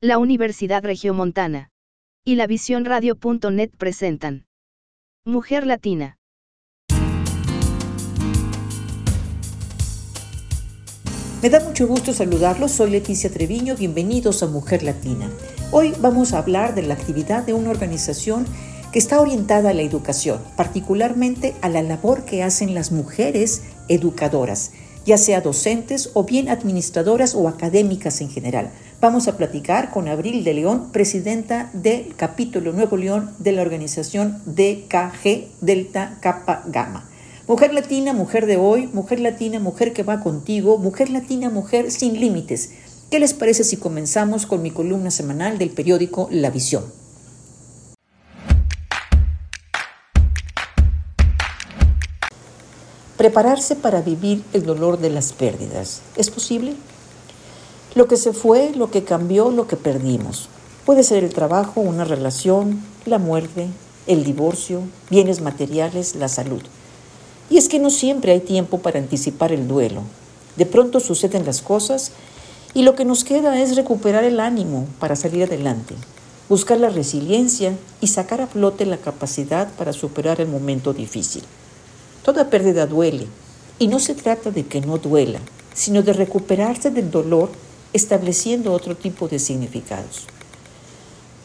la Universidad Regiomontana y la Visión Radio.net presentan Mujer Latina. Me da mucho gusto saludarlos, soy Leticia Treviño, bienvenidos a Mujer Latina. Hoy vamos a hablar de la actividad de una organización que está orientada a la educación, particularmente a la labor que hacen las mujeres educadoras, ya sea docentes o bien administradoras o académicas en general. Vamos a platicar con Abril de León, presidenta del capítulo Nuevo León de la organización DKG Delta Kappa Gamma. Mujer latina, mujer de hoy, mujer latina, mujer que va contigo, mujer latina, mujer sin límites. ¿Qué les parece si comenzamos con mi columna semanal del periódico La Visión? Prepararse para vivir el dolor de las pérdidas. ¿Es posible? Lo que se fue, lo que cambió, lo que perdimos. Puede ser el trabajo, una relación, la muerte, el divorcio, bienes materiales, la salud. Y es que no siempre hay tiempo para anticipar el duelo. De pronto suceden las cosas y lo que nos queda es recuperar el ánimo para salir adelante, buscar la resiliencia y sacar a flote la capacidad para superar el momento difícil. Toda pérdida duele, y no se trata de que no duela, sino de recuperarse del dolor estableciendo otro tipo de significados.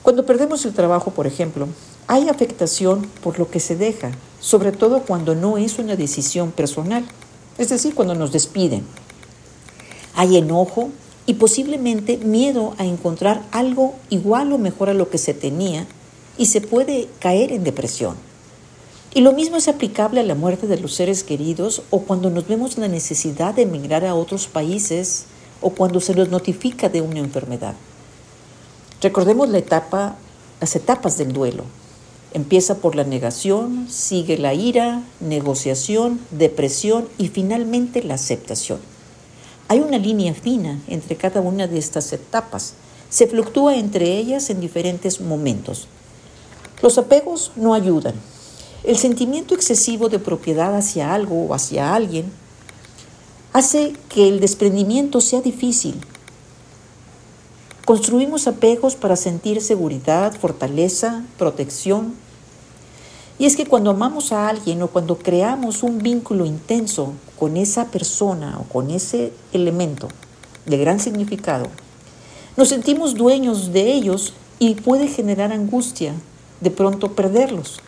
Cuando perdemos el trabajo, por ejemplo, hay afectación por lo que se deja, sobre todo cuando no es una decisión personal, es decir, cuando nos despiden. Hay enojo y posiblemente miedo a encontrar algo igual o mejor a lo que se tenía y se puede caer en depresión. Y lo mismo es aplicable a la muerte de los seres queridos o cuando nos vemos la necesidad de emigrar a otros países o cuando se nos notifica de una enfermedad. Recordemos la etapa, las etapas del duelo. Empieza por la negación, sigue la ira, negociación, depresión y finalmente la aceptación. Hay una línea fina entre cada una de estas etapas. Se fluctúa entre ellas en diferentes momentos. Los apegos no ayudan, el sentimiento excesivo de propiedad hacia algo o hacia alguien hace que el desprendimiento sea difícil. Construimos apegos para sentir seguridad, fortaleza, protección. Y es que cuando amamos a alguien o cuando creamos un vínculo intenso con esa persona o con ese elemento de gran significado, nos sentimos dueños de ellos y puede generar angustia de pronto perderlos.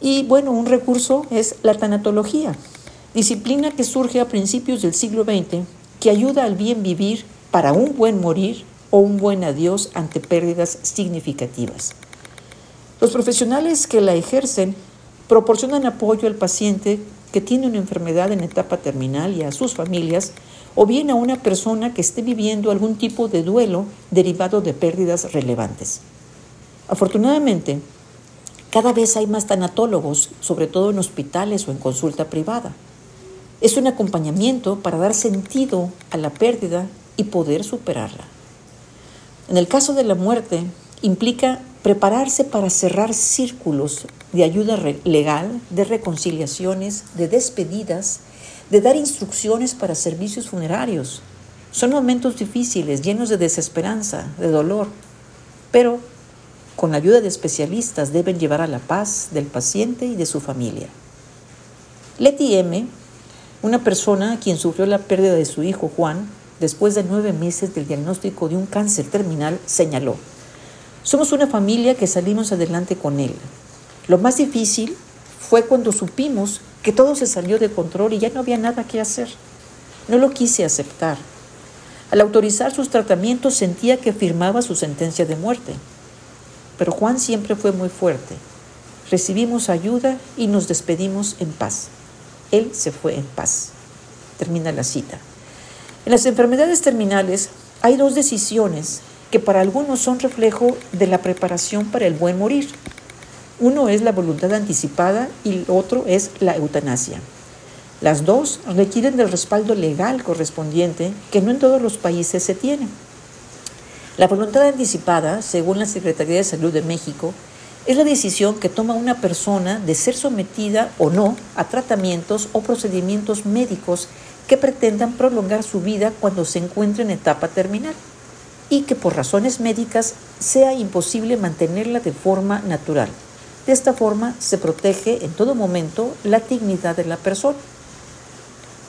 Y bueno, un recurso es la tanatología, disciplina que surge a principios del siglo XX que ayuda al bien vivir para un buen morir o un buen adiós ante pérdidas significativas. Los profesionales que la ejercen proporcionan apoyo al paciente que tiene una enfermedad en etapa terminal y a sus familias, o bien a una persona que esté viviendo algún tipo de duelo derivado de pérdidas relevantes. Afortunadamente, cada vez hay más tanatólogos, sobre todo en hospitales o en consulta privada. Es un acompañamiento para dar sentido a la pérdida y poder superarla. En el caso de la muerte, implica prepararse para cerrar círculos de ayuda legal, de reconciliaciones, de despedidas, de dar instrucciones para servicios funerarios. Son momentos difíciles, llenos de desesperanza, de dolor, pero con la ayuda de especialistas, deben llevar a la paz del paciente y de su familia. Leti M., una persona quien sufrió la pérdida de su hijo Juan después de nueve meses del diagnóstico de un cáncer terminal, señaló, somos una familia que salimos adelante con él. Lo más difícil fue cuando supimos que todo se salió de control y ya no había nada que hacer. No lo quise aceptar. Al autorizar sus tratamientos sentía que firmaba su sentencia de muerte. Pero Juan siempre fue muy fuerte. Recibimos ayuda y nos despedimos en paz. Él se fue en paz. Termina la cita. En las enfermedades terminales hay dos decisiones que para algunos son reflejo de la preparación para el buen morir. Uno es la voluntad anticipada y el otro es la eutanasia. Las dos requieren del respaldo legal correspondiente que no en todos los países se tiene. La voluntad anticipada, según la Secretaría de Salud de México, es la decisión que toma una persona de ser sometida o no a tratamientos o procedimientos médicos que pretendan prolongar su vida cuando se encuentre en etapa terminal. y que por razones médicas sea imposible mantenerla de forma natural. De esta forma se protege en todo momento la dignidad de la persona.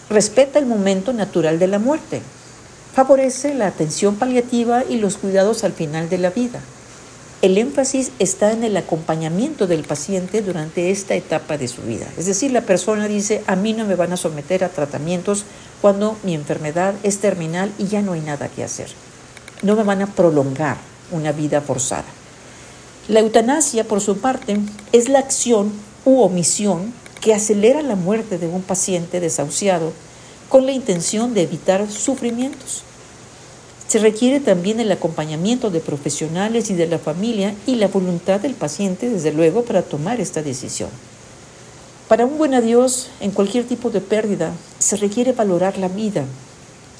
Respeta el momento natural de la muerte. Favorece la atención paliativa y los cuidados al final de la vida. El énfasis está en el acompañamiento del paciente durante esta etapa de su vida. Es decir, la persona dice, a mí no me van a someter a tratamientos cuando mi enfermedad es terminal y ya no hay nada que hacer. No me van a prolongar una vida forzada. La eutanasia, por su parte, es la acción u omisión que acelera la muerte de un paciente desahuciado con la intención de evitar sufrimientos. Se requiere también el acompañamiento de profesionales y de la familia y la voluntad del paciente, desde luego, para tomar esta decisión. Para un buen adiós, en cualquier tipo de pérdida, se requiere valorar la vida,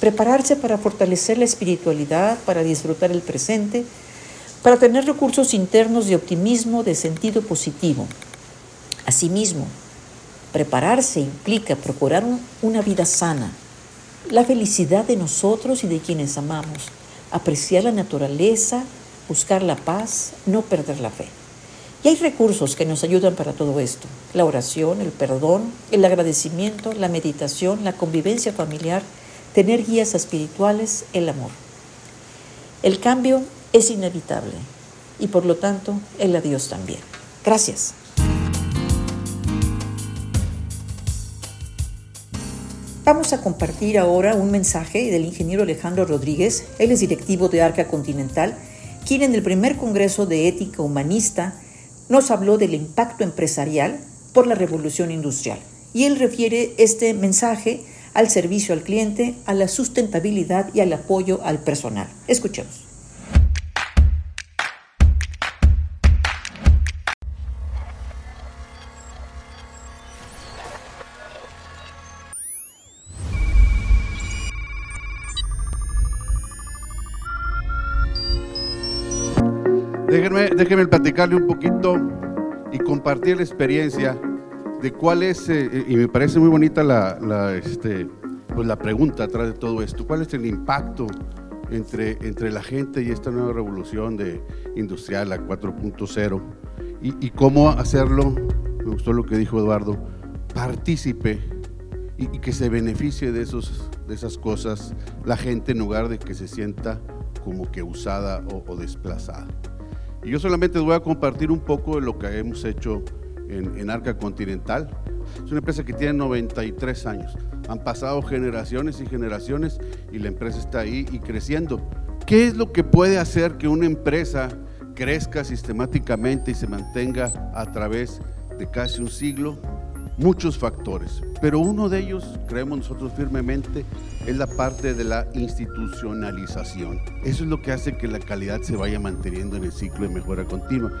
prepararse para fortalecer la espiritualidad, para disfrutar el presente, para tener recursos internos de optimismo, de sentido positivo. Asimismo, prepararse implica procurar una vida sana, la felicidad de nosotros y de quienes amamos, apreciar la naturaleza, buscar la paz, no perder la fe. Y hay recursos que nos ayudan para todo esto. La oración, el perdón, el agradecimiento, la meditación, la convivencia familiar, tener guías espirituales, el amor. El cambio es inevitable y por lo tanto el adiós también. Gracias. Vamos a compartir ahora un mensaje del ingeniero Alejandro Rodríguez, él es directivo de Arca Continental, quien en el primer Congreso de Ética Humanista nos habló del impacto empresarial por la revolución industrial. Y él refiere este mensaje al servicio al cliente, a la sustentabilidad y al apoyo al personal. Escuchemos. Déjenme, platicarle un poquito y compartir la experiencia de cuál es, eh, y me parece muy bonita la, este, pues la pregunta atrás de todo esto, cuál es el impacto entre, entre la gente y esta nueva revolución de industrial, la 4.0, y, y, cómo hacerlo, me gustó lo que dijo Eduardo, partícipe y, que se beneficie de, esos, de esas cosas la gente en lugar de que se sienta como que usada o desplazada. Y yo solamente voy a compartir un poco de lo que hemos hecho en, Arca Continental. Es una empresa que tiene 93 años. Han pasado generaciones y generaciones y la empresa está ahí y creciendo. ¿Qué es lo que puede hacer que una empresa crezca sistemáticamente y se mantenga a través de casi un siglo? Muchos factores, pero uno de ellos, creemos nosotros firmemente, es la parte de la institucionalización. Eso es lo que hace que la calidad se vaya manteniendo en el ciclo de mejora continua.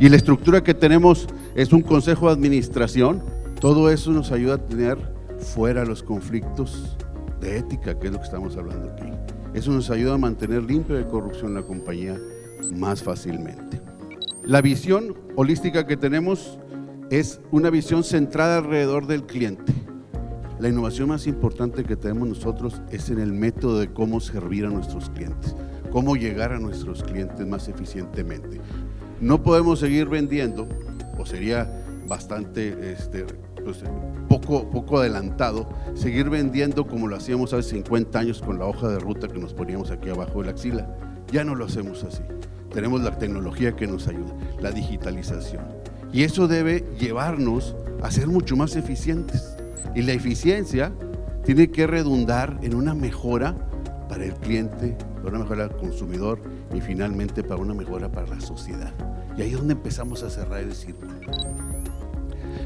Y la estructura que tenemos es un consejo de administración. Todo eso nos ayuda a tener fuera los conflictos de ética, que es lo que estamos hablando aquí. Eso nos ayuda a mantener limpia de corrupción la compañía más fácilmente. La visión holística que tenemos es una visión centrada alrededor del cliente. La innovación más importante que tenemos nosotros es en el método de cómo servir a nuestros clientes, cómo llegar a nuestros clientes más eficientemente. No podemos seguir vendiendo, o sería bastante este, pues, poco, poco adelantado, seguir vendiendo como lo hacíamos hace 50 años con la hoja de ruta que nos poníamos aquí abajo de la axila. Ya no lo hacemos así. Tenemos la tecnología que nos ayuda, la digitalización. Y eso debe llevarnos a ser mucho más eficientes. Y la eficiencia tiene que redundar en una mejora para el cliente, para una mejora para el consumidor y finalmente para una mejora para la sociedad. Y ahí es donde empezamos a cerrar el círculo.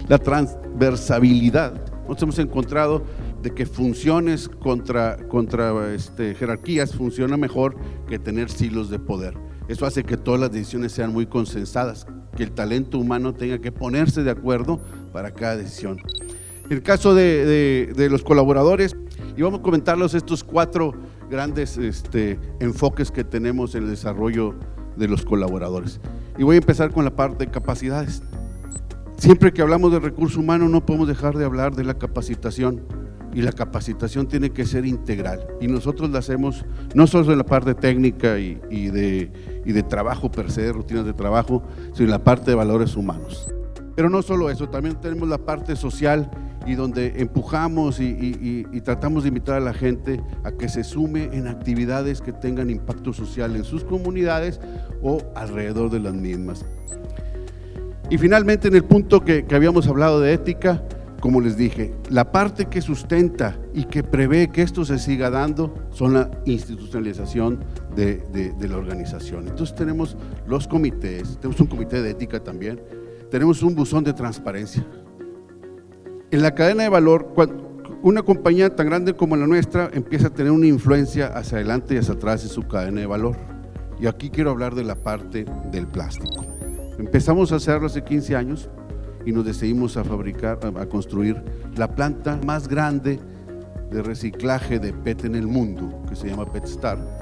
La transversabilidad. Nos hemos encontrado de que funciones contra, contra este, jerarquías funciona mejor que tener silos de poder. Eso hace que todas las decisiones sean muy consensadas, que el talento humano tenga que ponerse de acuerdo para cada decisión. El caso de, los colaboradores, y vamos a comentarlos estos cuatro grandes este, enfoques que tenemos en el desarrollo de los colaboradores. Y voy a empezar con la parte de capacidades. Siempre que hablamos de recurso humano no podemos dejar de hablar de la capacitación. y la capacitación tiene que ser integral. Y nosotros la hacemos no solo en la parte técnica y, de, y de trabajo per se, rutinas de trabajo, sino en la parte de valores humanos. Pero no solo eso, también tenemos la parte social y donde empujamos y, tratamos de invitar a la gente a que se sume en actividades que tengan impacto social en sus comunidades o alrededor de las mismas. Y finalmente en el punto que, habíamos hablado de ética, como les dije, la parte que sustenta y que prevé que esto se siga dando son la institucionalización de, de la organización. Entonces tenemos los comités, tenemos un comité de ética también, tenemos un buzón de transparencia, en la cadena de valor, una compañía tan grande como la nuestra empieza a tener una influencia hacia adelante y hacia atrás en su cadena de valor. Y aquí quiero hablar de la parte del plástico. Empezamos a hacerlo hace 15 años y nos decidimos a fabricar, a construir la planta más grande de reciclaje de PET en el mundo, que se llama PETSTAR.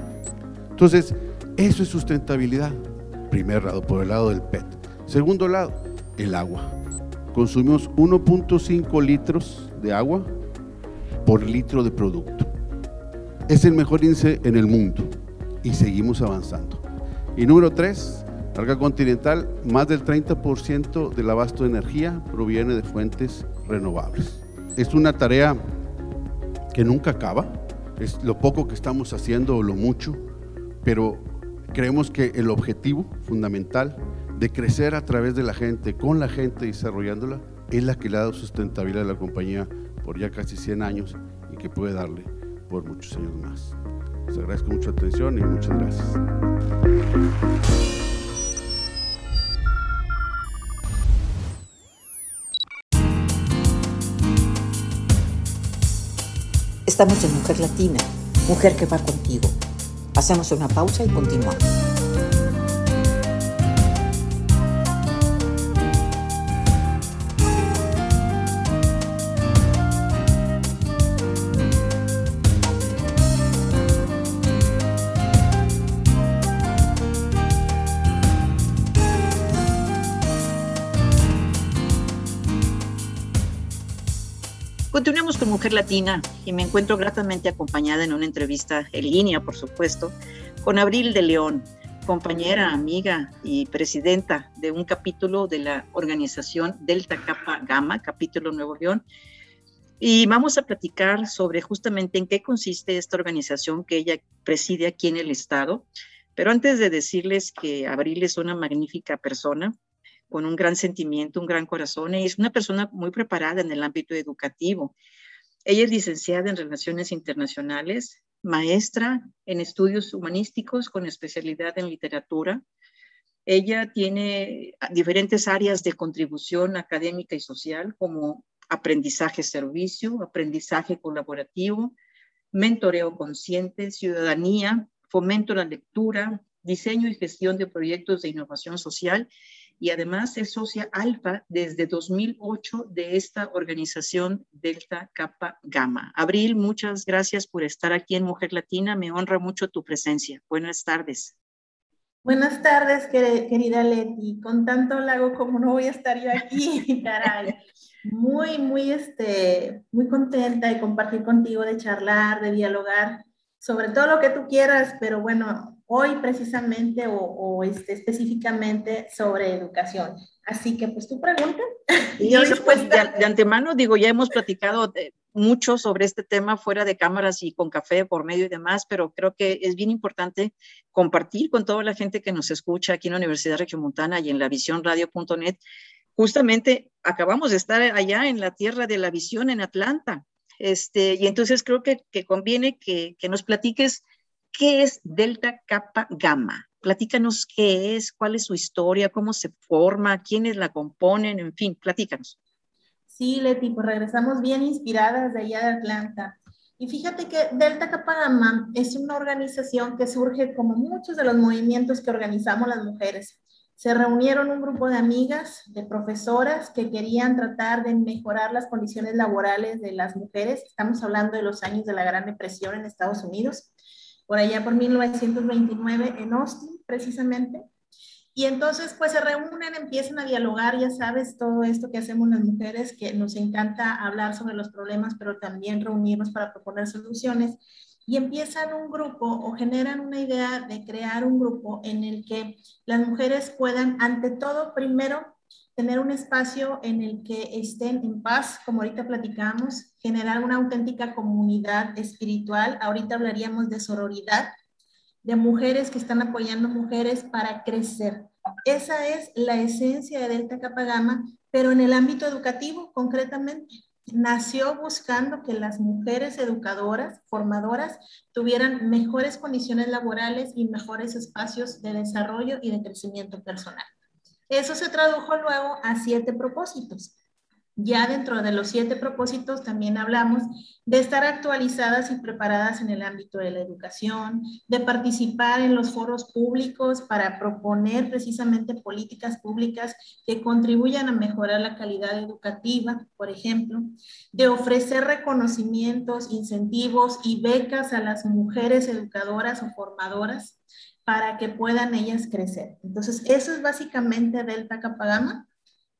Entonces, eso es sustentabilidad. Primer lado, por el lado del PET. Segundo lado, el agua consumimos 1.5 litros de agua por litro de producto. Es el mejor índice en el mundo y seguimos avanzando. Y número 3, Larga Continental, más del 30% del abasto de energía proviene de fuentes renovables. Es una tarea que nunca acaba, es lo poco que estamos haciendo o lo mucho, pero creemos que el objetivo fundamental de crecer a través de la gente, con la gente desarrollándola, es la que le ha dado sustentabilidad a la compañía por ya casi 100 años y que puede darle por muchos años más. Les agradezco mucha atención y muchas gracias. Estamos en Mujer Latina, mujer que va contigo. Hacemos una pausa y continuamos. Mujer Latina y me encuentro gratamente acompañada en una entrevista en línea, por supuesto, con Abril de León, compañera, amiga y presidenta de un capítulo de la organización Delta Kappa Gamma, capítulo Nuevo León. Y vamos a platicar sobre justamente en qué consiste esta organización que ella preside aquí en el estado. Pero antes de decirles que Abril es una magnífica persona, con un gran sentimiento, un gran corazón. y es una persona muy preparada en el ámbito educativo. Ella es licenciada en Relaciones Internacionales, maestra en estudios humanísticos con especialidad en literatura. Ella tiene diferentes áreas de contribución académica y social como aprendizaje-servicio, aprendizaje colaborativo, mentoreo consciente, ciudadanía, fomento la lectura, diseño y gestión de proyectos de innovación social y además es socia alfa desde 2008 de esta organización Delta Kappa Gamma. Abril, muchas gracias por estar aquí en Mujer Latina. Me honra mucho tu presencia. Buenas tardes. Buenas tardes, querida Leti. Con tanto lago como no voy a estar yo aquí, caray. Muy, muy, este, muy contenta de compartir contigo, de charlar, de dialogar sobre todo lo que tú quieras, pero bueno, hoy precisamente o, este, específicamente sobre educación. Así que pues tu pregunta. Y pues, de, antemano digo, ya hemos platicado mucho sobre este tema fuera de cámaras y con café por medio y demás, pero creo que es bien importante compartir con toda la gente que nos escucha aquí en la Universidad Regiomontana y en la visiónradio.net. Justamente acabamos de estar allá en la tierra de la visión en Atlanta. Este, y entonces creo que, que conviene que, que nos platiques ¿Qué es Delta Kappa Gamma? Platícanos qué es, cuál es su historia, cómo se forma, quiénes la componen, en fin, platícanos. Sí, Leti, pues regresamos bien inspiradas de allá de Atlanta. Y fíjate que Delta Kappa Gamma es una organización que surge como muchos de los movimientos que organizamos las mujeres. Se reunieron un grupo de amigas, de profesoras que querían tratar de mejorar las condiciones laborales de las mujeres. Estamos hablando de los años de la Gran Depresión en Estados Unidos por allá por 1929 en Austin, precisamente. Y entonces, pues se reúnen, empiezan a dialogar, ya sabes, todo esto que hacemos las mujeres, que nos encanta hablar sobre los problemas, pero también reunirnos para proponer soluciones. Y empiezan un grupo o generan una idea de crear un grupo en el que las mujeres puedan, ante todo, primero, tener un espacio en el que estén en paz, como ahorita platicamos, generar una auténtica comunidad espiritual. Ahorita hablaríamos de sororidad, de mujeres que están apoyando mujeres para crecer. Esa es la esencia de Delta Capagama, pero en el ámbito educativo concretamente. Nació buscando que las mujeres educadoras, formadoras, tuvieran mejores condiciones laborales y mejores espacios de desarrollo y de crecimiento personal. Eso se tradujo luego a siete propósitos. Ya dentro de los siete propósitos también hablamos de estar actualizadas y preparadas en el ámbito de la educación, de participar en los foros públicos para proponer precisamente políticas públicas que contribuyan a mejorar la calidad educativa, por ejemplo, de ofrecer reconocimientos, incentivos y becas a las mujeres educadoras o formadoras para que puedan ellas crecer. Entonces, eso es básicamente Delta Capagama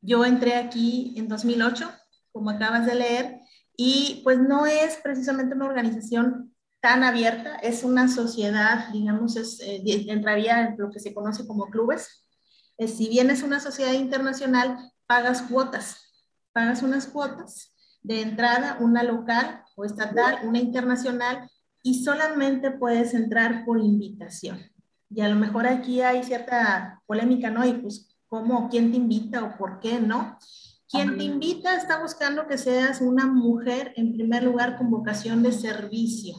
yo entré aquí en 2008, como acabas de leer, y pues no es precisamente una organización tan abierta, es una sociedad, digamos, es, eh, entraría en lo que se conoce como clubes. Eh, si bien es una sociedad internacional, pagas cuotas, pagas unas cuotas de entrada, una local o estatal, una internacional, y solamente puedes entrar por invitación. Y a lo mejor aquí hay cierta polémica, ¿no? Y pues cómo, quién te invita o por qué, ¿no? Quien te invita está buscando que seas una mujer, en primer lugar, con vocación de servicio.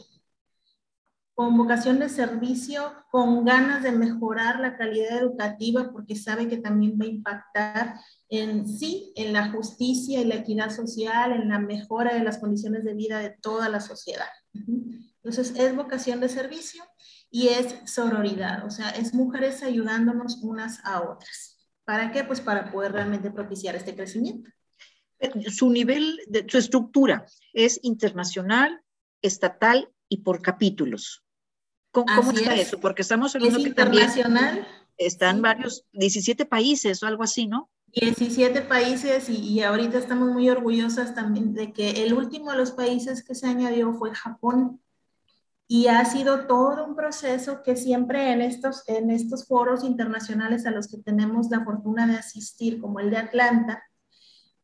Con vocación de servicio, con ganas de mejorar la calidad educativa, porque sabe que también va a impactar en sí, en la justicia y la equidad social, en la mejora de las condiciones de vida de toda la sociedad. Entonces, es vocación de servicio y es sororidad, o sea, es mujeres ayudándonos unas a otras. ¿Para qué? Pues para poder realmente propiciar este crecimiento. Su nivel, de, su estructura es internacional, estatal y por capítulos. ¿Cómo, está eso? Porque estamos hablando es que internacional, están varios, 17 países o algo así, ¿no? 17 países y, y, ahorita estamos muy orgullosas también de que el último de los países que se añadió fue Japón y ha sido todo un proceso que siempre en estos, en estos foros internacionales a los que tenemos la fortuna de asistir, como el de Atlanta,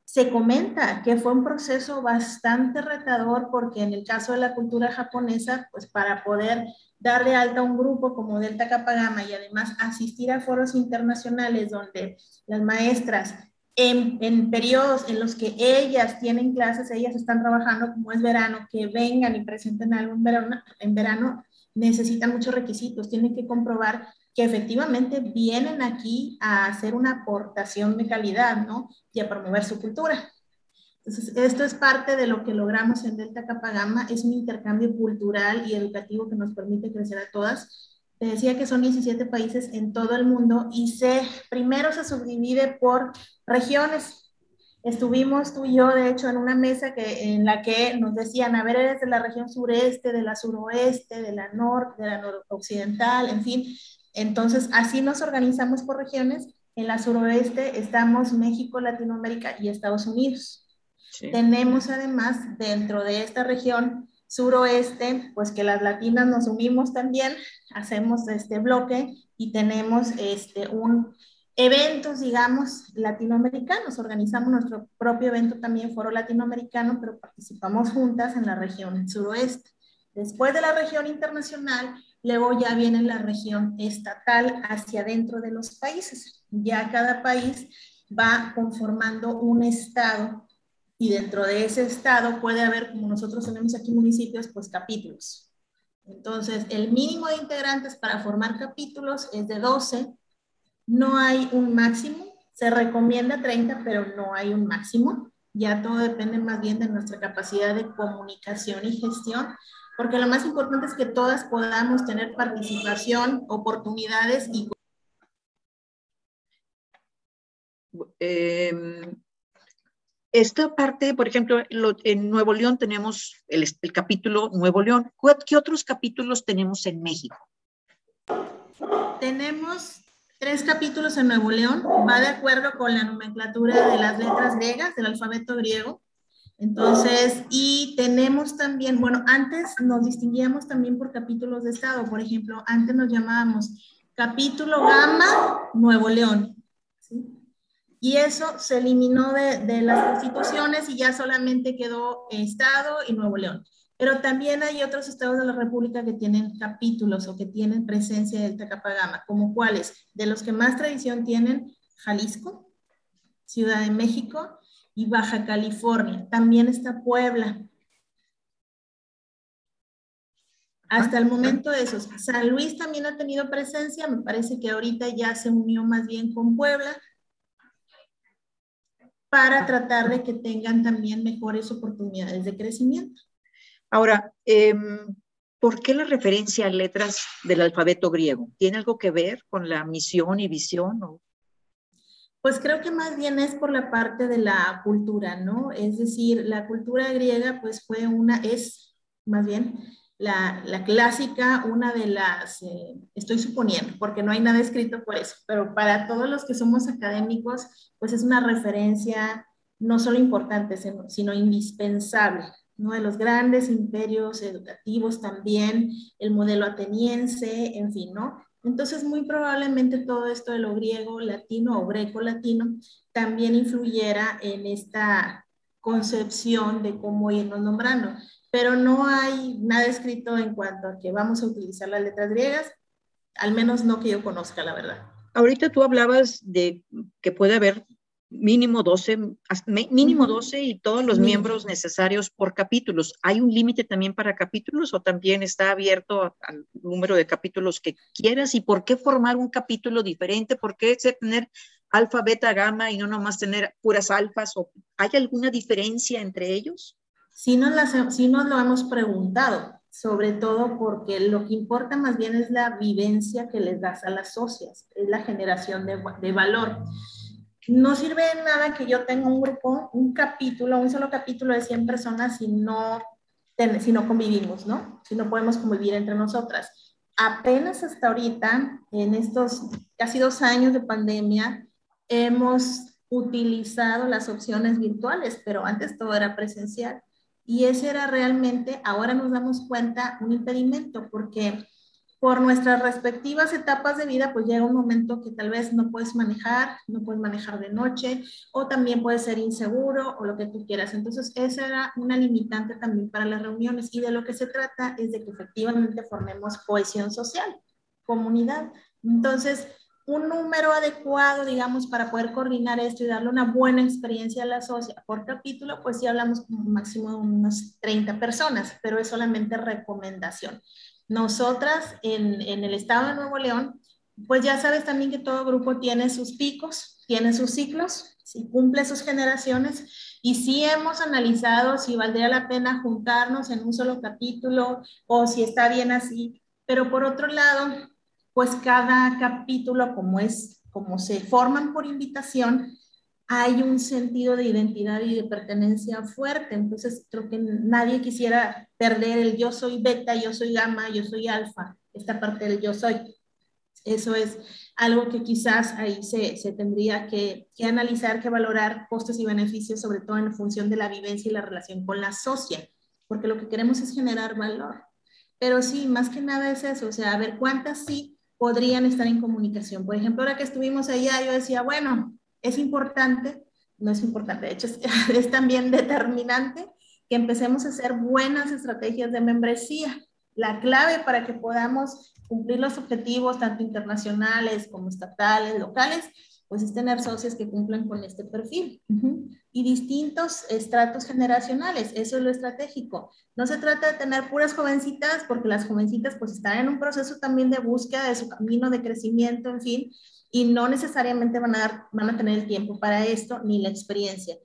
se comenta que fue un proceso bastante retador porque en el caso de la cultura japonesa, pues para poder darle alta a un grupo como Delta Kappa y además asistir a foros internacionales donde las maestras en, periodos en los que ellas tienen clases, ellas están trabajando como es verano, que vengan y presenten algo en verano, en verano necesitan muchos requisitos, tienen que comprobar que efectivamente vienen aquí a hacer una aportación de calidad, ¿no? Y a promover su cultura. Entonces, esto es parte de lo que logramos en Delta Capagama, es un intercambio cultural y educativo que nos permite crecer a todas te decía que son 17 países en todo el mundo y se, primero se subdivide por regiones. Estuvimos tú y yo, de hecho, en una mesa que, en la que nos decían, a ver, eres de la región sureste, de la suroeste, de la norte, de la noroccidental, en fin. Entonces, así nos organizamos por regiones. En la suroeste estamos México, Latinoamérica y Estados Unidos. Tenemos además dentro de esta región suroeste, pues que las latinas nos unimos también, hacemos este bloque y tenemos este un eventos, digamos, latinoamericanos. Organizamos nuestro propio evento también, foro latinoamericano, pero participamos juntas en la región suroeste. Después de la región internacional, luego ya viene la región estatal hacia dentro de los países. Ya cada país va conformando un estado y dentro de ese estado puede haber, como nosotros tenemos aquí municipios, pues capítulos. Entonces, el mínimo de integrantes para formar capítulos es de 12. No hay un máximo. Se recomienda 30, pero no hay un máximo. Ya todo depende más bien de nuestra capacidad de comunicación y gestión, porque lo más importante es que todas podamos tener participación, oportunidades y... Eh, esta parte, por ejemplo, en Nuevo León tenemos el, capítulo Nuevo León. ¿Qué otros capítulos tenemos en México? Tenemos tres capítulos en Nuevo León, va de acuerdo con la nomenclatura de las letras griegas, del alfabeto griego. Entonces, y tenemos también, bueno, antes nos distinguíamos también por capítulos de estado, por ejemplo, antes nos llamábamos capítulo Gama Nuevo León. Y eso se eliminó de, de las constituciones y ya solamente quedó Estado y Nuevo León. Pero también hay otros estados de la República que tienen capítulos o que tienen presencia del Tacapagama, como cuáles, de los que más tradición tienen, Jalisco, Ciudad de México y Baja California. También está Puebla. Hasta el momento de esos. San Luis también ha tenido presencia, me parece que ahorita ya se unió más bien con Puebla para tratar de que tengan también mejores oportunidades de crecimiento. Ahora, em, ¿por qué la referencia a letras del alfabeto griego? ¿Tiene algo que ver con la misión y visión? Pues creo que más bien es por la parte de la cultura, ¿no? Es decir, la cultura griega pues fue una, es más bien la, clásica, una de las, eh, estoy suponiendo, porque no hay nada escrito por eso, pero para todos los que somos académicos, pues es una referencia no solo importante, sino indispensable uno de los grandes imperios educativos también, el modelo ateniense, en fin, ¿no? Entonces, muy probablemente todo esto de lo griego, latino o greco-latino también influyera en esta concepción de cómo irnos nombrando. Pero no hay nada escrito en cuanto a que vamos a utilizar las letras griegas, al menos no que yo conozca, la verdad. Ahorita tú hablabas de que puede haber mínimo 12, mínimo 12 y todos los miembros necesarios por capítulos. ¿Hay un límite también para capítulos o también está abierto al número de capítulos que quieras? ¿Y por qué formar un capítulo diferente? ¿Por qué tener alfa, beta, gamma y no nomás tener puras alfas? ¿O ¿Hay alguna diferencia entre ellos? Sí nos, nos lo hemos preguntado, sobre todo porque lo que importa más bien es la vivencia que les das a las socias, es la generación de, de valor no sirve nada que yo tenga un grupo, un capítulo, un solo capítulo de 100 personas si no, si no convivimos, ¿no? Si no podemos convivir entre nosotras. Apenas hasta ahorita, en estos casi dos años de pandemia, hemos utilizado las opciones virtuales, pero antes todo era presencial. Y ese era realmente, ahora nos damos cuenta, un impedimento, porque por nuestras respectivas etapas de vida, pues llega un momento que tal vez no puedes manejar, no puedes manejar de noche, o también puede ser inseguro, o lo que tú quieras. Entonces, esa era una limitante también para las reuniones. Y de lo que se trata es de que efectivamente formemos cohesión social, comunidad. Entonces, un número adecuado, digamos, para poder coordinar esto y darle una buena experiencia a la socia por capítulo, pues sí hablamos como máximo de unas 30 personas, pero es solamente recomendación. Nosotras en, el estado de Nuevo León, pues ya sabes también que todo grupo tiene sus picos, tiene sus ciclos, si cumple sus generaciones y sí hemos analizado si valdría la pena juntarnos en un solo capítulo o si está bien así, pero por otro lado, pues cada capítulo como es, como se forman por invitación, hay un sentido de identidad y de pertenencia fuerte. Entonces, creo que nadie quisiera perder el yo soy beta, yo soy gamma, yo soy alfa, esta parte del yo soy. Eso es algo que quizás ahí se, se tendría que, que, analizar, que valorar costos y beneficios, sobre todo en función de la vivencia y la relación con la socia, porque lo que queremos es generar valor. Pero sí, más que nada es eso, o sea, a ver cuántas sí podrían estar en comunicación. Por ejemplo, ahora que estuvimos allá, yo decía, bueno, es importante, no es importante, de hecho es, también determinante que empecemos a hacer buenas estrategias de membresía. La clave para que podamos cumplir los objetivos tanto internacionales como estatales, locales, pues es tener socios que cumplan con este perfil. Y distintos estratos generacionales, eso es lo estratégico. No se trata de tener puras jovencitas, porque las jovencitas pues están en un proceso también de búsqueda de su camino de crecimiento, en fin, y no necesariamente van a, dar, van a tener el tiempo para esto ni la experiencia.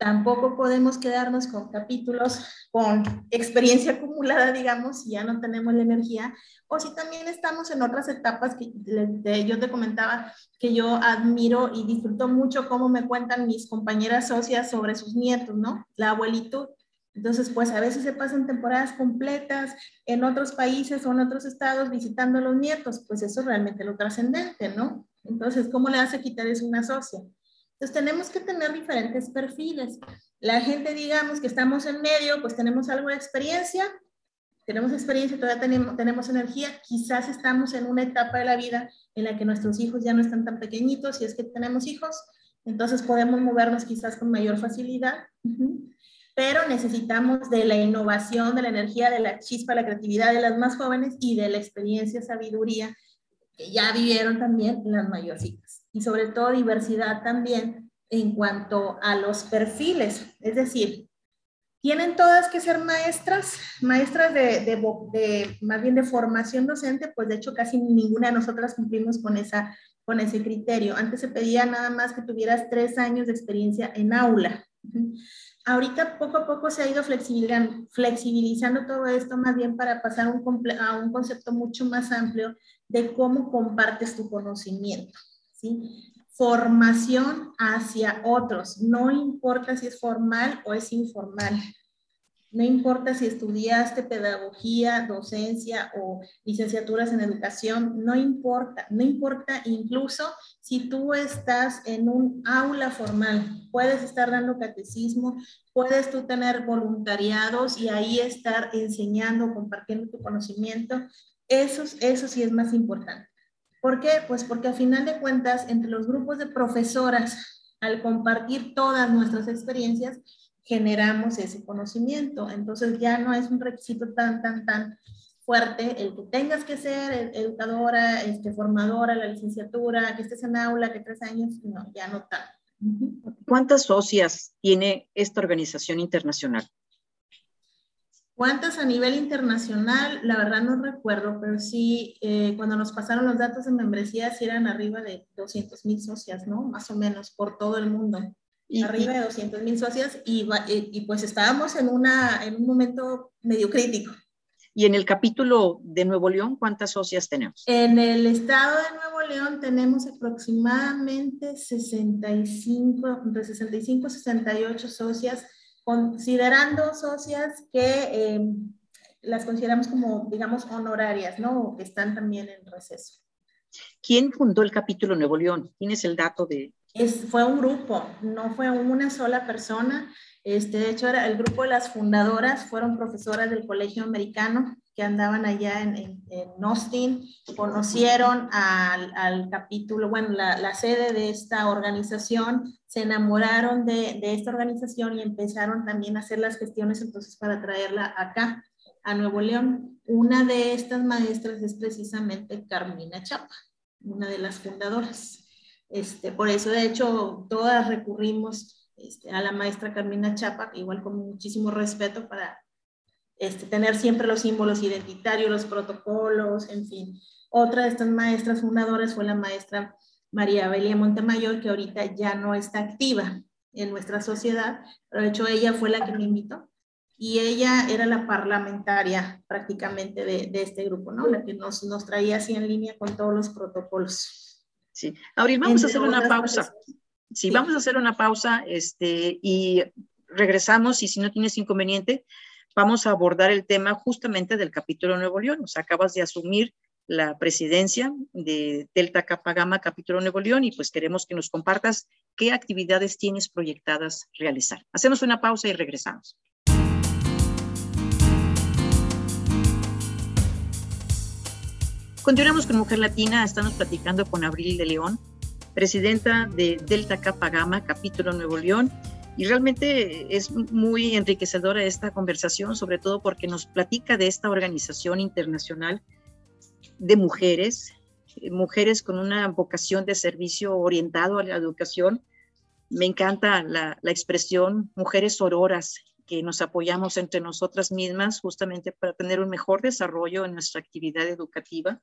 Tampoco podemos quedarnos con capítulos con experiencia acumulada, digamos, si ya no tenemos la energía, o si también estamos en otras etapas que yo te comentaba que yo admiro y disfruto mucho cómo me cuentan mis compañeras socias sobre sus nietos, ¿no? La abuelitud. Entonces, pues a veces se pasan temporadas completas en otros países o en otros estados visitando a los nietos, pues eso es realmente lo trascendente, ¿no? Entonces, ¿cómo le hace quitar es una socia? Entonces, tenemos que tener diferentes perfiles. La gente, digamos, que estamos en medio, pues tenemos algo de experiencia, tenemos experiencia, todavía tenemos, tenemos energía, quizás estamos en una etapa de la vida en la que nuestros hijos ya no están tan pequeñitos, si es que tenemos hijos, entonces podemos movernos quizás con mayor facilidad, pero necesitamos de la innovación, de la energía, de la chispa, la creatividad de las más jóvenes y de la experiencia, sabiduría que ya vivieron también las mayorcitas. Y sobre todo diversidad también en cuanto a los perfiles, es decir, tienen todas que ser maestras, maestras de, de, más bien de formación docente, pues de hecho casi ninguna de nosotras cumplimos con, esa, con ese criterio. Antes se pedía nada más que tuvieras tres años de experiencia en aula. Ahorita poco a poco se ha ido flexibilizando, todo esto más bien para pasar a un concepto mucho más amplio de cómo compartes tu conocimiento. Formación hacia otros. No importa si es formal o es informal. No importa si estudiaste pedagogía, docencia o licenciaturas en educación, no importa, no importa incluso si tú estás en un aula formal, puedes estar dando catecismo, puedes tú tener voluntariados y ahí estar enseñando, compartiendo tu conocimiento, eso, eso sí es más importante. ¿Por qué? Pues porque a final de cuentas, entre los grupos de profesoras, al compartir todas nuestras experiencias, generamos ese conocimiento. Entonces ya no es un requisito tan, tan, tan fuerte el que tengas que ser educadora, este, formadora, la licenciatura, que estés en aula, que tres años, no, ya no tanto. ¿Cuántas socias tiene esta organización internacional? ¿Cuántas a nivel internacional? La verdad no recuerdo, pero sí, eh, cuando nos pasaron los datos de membresía, sí eran arriba de 200 mil socias, ¿no? Más o menos, por todo el mundo. Y, arriba de 200 mil socias y, y, pues estábamos en, una, en un momento medio crítico. ¿Y en el capítulo de Nuevo León, cuántas socias tenemos? En el estado de Nuevo León tenemos aproximadamente 65, entre 65 y 68 socias considerando socias que em, las consideramos como, digamos, honorarias, ¿no? O que están también en receso. ¿Quién fundó el capítulo Nuevo León? ¿Tienes el dato de...? Es, fue un grupo, no fue una sola persona. Este, de hecho, era el grupo de las fundadoras fueron profesoras del Colegio Americano que andaban allá en, en, Austin, conocieron al, al capítulo, bueno, la, la, sede de esta organización, se enamoraron de, de, esta organización y empezaron también a hacer las gestiones entonces para traerla acá, a Nuevo León. Una de estas maestras es precisamente Carmina Chapa, una de las fundadoras. Este, por eso, de hecho, todas recurrimos este, a la maestra Carmina Chapa, igual con muchísimo respeto para este, tener siempre los símbolos identitarios, los protocolos, en fin. Otra de estas maestras fundadoras fue la maestra María Belia Montemayor, que ahorita ya no está activa en nuestra sociedad, pero de hecho ella fue la que me invitó y ella era la parlamentaria prácticamente de, este grupo, ¿no? La que nos, nos traía así en línea con todos los protocolos. Sí, Abril, vamos a hacer una pausa. Sí, vamos a hacer una pausa este, y regresamos y si no tienes inconveniente, vamos a abordar el tema justamente del capítulo Nuevo León. O sea, acabas de asumir la presidencia de Delta Kappa Gamma Capítulo Nuevo León y pues queremos que nos compartas qué actividades tienes proyectadas realizar. Hacemos una pausa y regresamos. Continuamos con Mujer Latina, estamos platicando con Abril de León, presidenta de Delta Kappa Gamma Capítulo Nuevo León y realmente es muy enriquecedora esta conversación, sobre todo porque nos platica de esta organización internacional de mujeres, mujeres con una vocación de servicio orientado a la educación. Me encanta la, la expresión mujeres auroras, que nos apoyamos entre nosotras mismas justamente para tener un mejor desarrollo en nuestra actividad educativa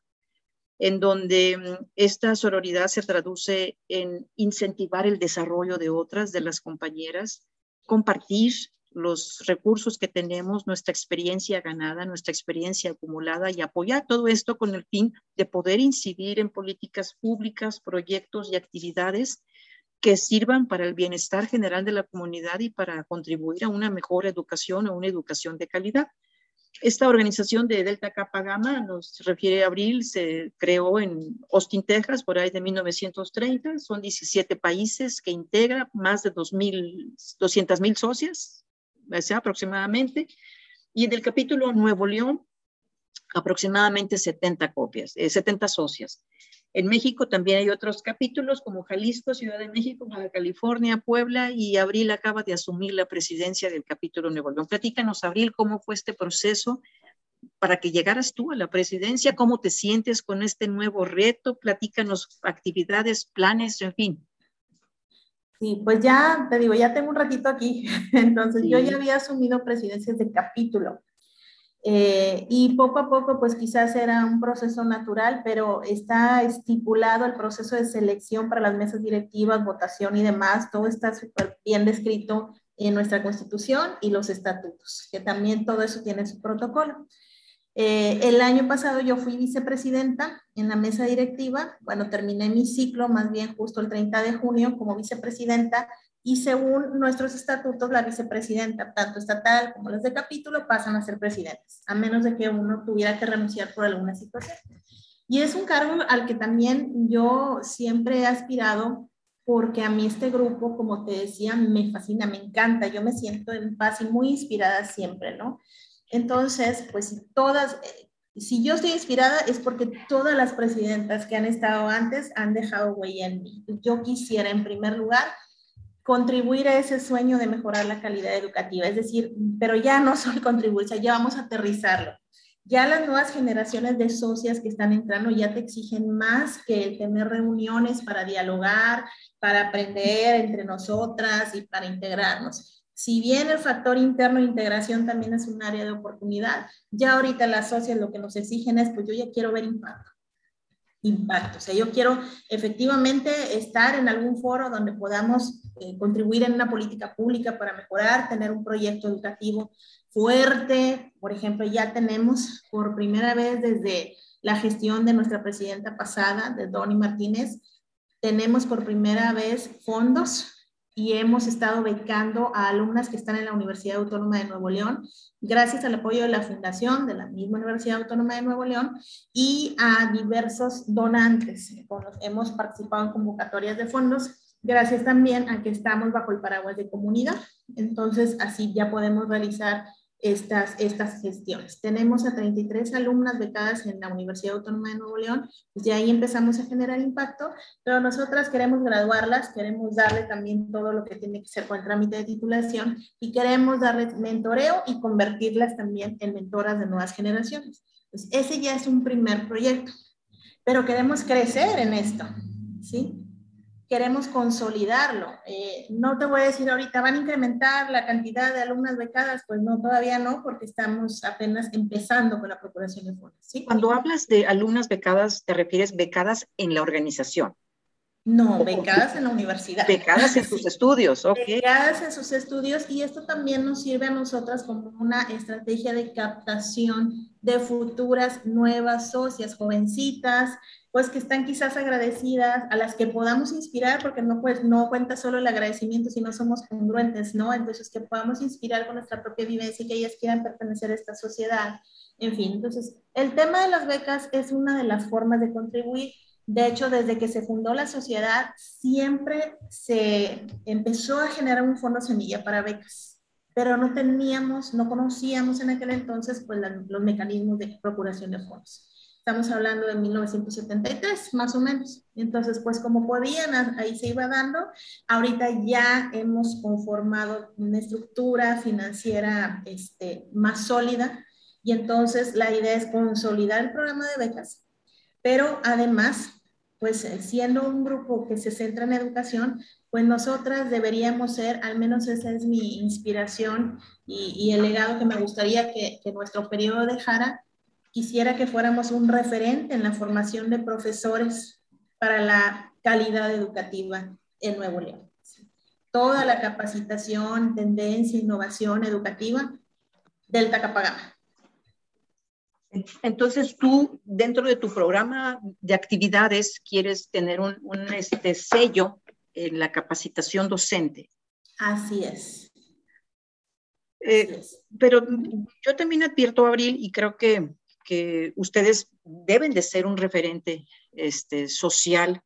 en donde mm, esta sororidad se traduce en incentivar el desarrollo de otras, de las compañeras, compartir los recursos que tenemos, nuestra experiencia ganada, nuestra experiencia acumulada y apoyar todo esto con el fin de poder incidir en políticas públicas, proyectos y actividades que sirvan para el bienestar general de la comunidad y para contribuir a una mejor educación o una educación de calidad. Esta organización de Delta Kappa Gamma, nos refiere a Abril, se creó en Austin, Texas, por ahí de 1930. Son 17 países que integra más de 200 mil socias, aproximadamente. Y en el capítulo Nuevo León, aproximadamente 70 copias, 70 eh, socias. En México también hay otros capítulos como Jalisco, Ciudad de México, Baja California, Puebla y Abril acaba de asumir la presidencia del capítulo Nuevo León. Platícanos, Abril, cómo fue este proceso para que llegaras tú a la presidencia, cómo te sientes con este nuevo reto, platícanos actividades, planes, en fin. Sí, pues ya te digo, ya tengo un ratito aquí, entonces yo ya había asumido presidencias de capítulo. Eh, y poco a poco, pues quizás era un proceso natural, pero está estipulado el proceso de selección para las mesas directivas, votación y demás. Todo está súper bien descrito en nuestra constitución y los estatutos, que también todo eso tiene su protocolo. Eh, el año pasado yo fui vicepresidenta en la mesa directiva, bueno, terminé mi ciclo más bien justo el 30 de junio como vicepresidenta y según nuestros estatutos, la vicepresidenta, tanto estatal como las de capítulo, pasan a ser presidentes, a menos de que uno tuviera que renunciar por alguna situación. Y es un cargo al que también yo siempre he aspirado porque a mí este grupo, como te decía, me fascina, me encanta, yo me siento en paz y muy inspirada siempre, ¿no? Entonces, pues todas, eh, si yo estoy inspirada es porque todas las presidentas que han estado antes han dejado huella en mí. Yo quisiera, en primer lugar, contribuir a ese sueño de mejorar la calidad educativa. Es decir, pero ya no solo contribuir, ya vamos a aterrizarlo. Ya las nuevas generaciones de socias que están entrando ya te exigen más que el tener reuniones para dialogar, para aprender entre nosotras y para integrarnos. Si bien el factor interno de integración también es un área de oportunidad, ya ahorita las socias lo que nos exigen es, pues yo ya quiero ver impacto impacto. O sea, yo quiero efectivamente estar en algún foro donde podamos eh, contribuir en una política pública para mejorar, tener un proyecto educativo fuerte. Por ejemplo, ya tenemos por primera vez desde la gestión de nuestra presidenta pasada, de Donny Martínez, tenemos por primera vez fondos y hemos estado becando a alumnas que están en la Universidad Autónoma de Nuevo León, gracias al apoyo de la Fundación de la misma Universidad Autónoma de Nuevo León y a diversos donantes. Hemos participado en convocatorias de fondos, gracias también a que estamos bajo el paraguas de comunidad. Entonces, así ya podemos realizar estas, estas gestiones. Tenemos a 33 alumnas becadas en la Universidad Autónoma de Nuevo León, pues de ahí empezamos a generar impacto, pero nosotras queremos graduarlas, queremos darle también todo lo que tiene que ser con el trámite de titulación y queremos darles mentoreo y convertirlas también en mentoras de nuevas generaciones. Pues ese ya es un primer proyecto, pero queremos crecer en esto, ¿sí? Queremos consolidarlo. Eh, no te voy a decir ahorita, ¿van a incrementar la cantidad de alumnas becadas? Pues no, todavía no, porque estamos apenas empezando con la procuración de fondos. ¿sí? Cuando hablas de alumnas becadas, ¿te refieres becadas en la organización? No, becadas en la universidad. Becadas en sus estudios, ok. Becadas en sus estudios y esto también nos sirve a nosotras como una estrategia de captación de futuras nuevas socias, jovencitas, pues que están quizás agradecidas, a las que podamos inspirar, porque no, pues, no cuenta solo el agradecimiento, sino somos congruentes, ¿no? Entonces, que podamos inspirar con nuestra propia vivencia y que ellas quieran pertenecer a esta sociedad. En fin, entonces, el tema de las becas es una de las formas de contribuir de hecho, desde que se fundó la sociedad, siempre se empezó a generar un fondo semilla para becas, pero no teníamos, no conocíamos en aquel entonces pues, los mecanismos de procuración de fondos. Estamos hablando de 1973, más o menos. Entonces, pues como podían, ahí se iba dando. Ahorita ya hemos conformado una estructura financiera este, más sólida y entonces la idea es consolidar el programa de becas, pero además pues eh, siendo un grupo que se centra en educación, pues nosotras deberíamos ser, al menos esa es mi inspiración y, el legado que me gustaría que, que, nuestro periodo dejara, quisiera que fuéramos un referente en la formación de profesores para la calidad educativa en Nuevo León. Toda la capacitación, tendencia, innovación educativa del Tacapagama. Entonces tú, dentro de tu programa de actividades, quieres tener un, este, sello en la capacitación docente. Así es. Eh, pero yo también advierto, Abril, y creo que, que ustedes deben de ser un referente este, social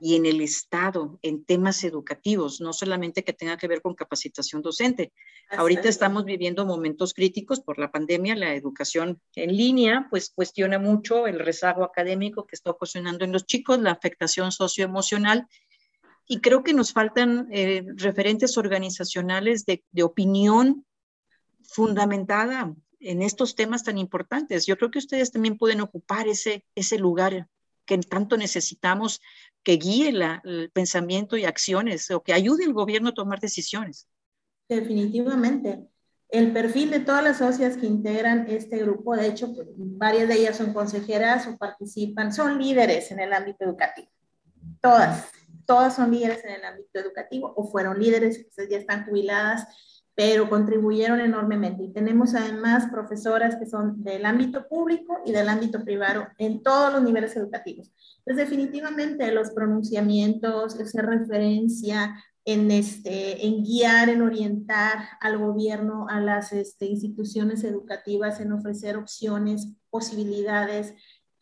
y en el Estado en temas educativos, no solamente que tenga que ver con capacitación docente. Ahorita estamos viviendo momentos críticos por la pandemia, la educación en línea, pues cuestiona mucho el rezago académico que está ocasionando en los chicos, la afectación socioemocional, y creo que nos faltan eh, referentes organizacionales de, de opinión fundamentada en estos temas tan importantes. Yo creo que ustedes también pueden ocupar ese, ese lugar que tanto necesitamos que guíe el pensamiento y acciones o que ayude al gobierno a tomar decisiones. Definitivamente. El perfil de todas las socias que integran este grupo, de hecho, pues, varias de ellas son consejeras o participan, son líderes en el ámbito educativo. Todas, todas son líderes en el ámbito educativo o fueron líderes, ya están jubiladas pero contribuyeron enormemente. Y tenemos además profesoras que son del ámbito público y del ámbito privado en todos los niveles educativos. Entonces, definitivamente los pronunciamientos, esa referencia en, este, en guiar, en orientar al gobierno, a las este, instituciones educativas, en ofrecer opciones, posibilidades,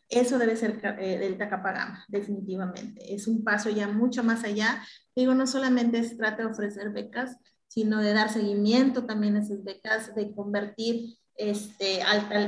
eso debe ser eh, del Tacapagama, definitivamente. Es un paso ya mucho más allá. Digo, no solamente se trata de ofrecer becas, sino de dar seguimiento también a esas becas, de convertir, este,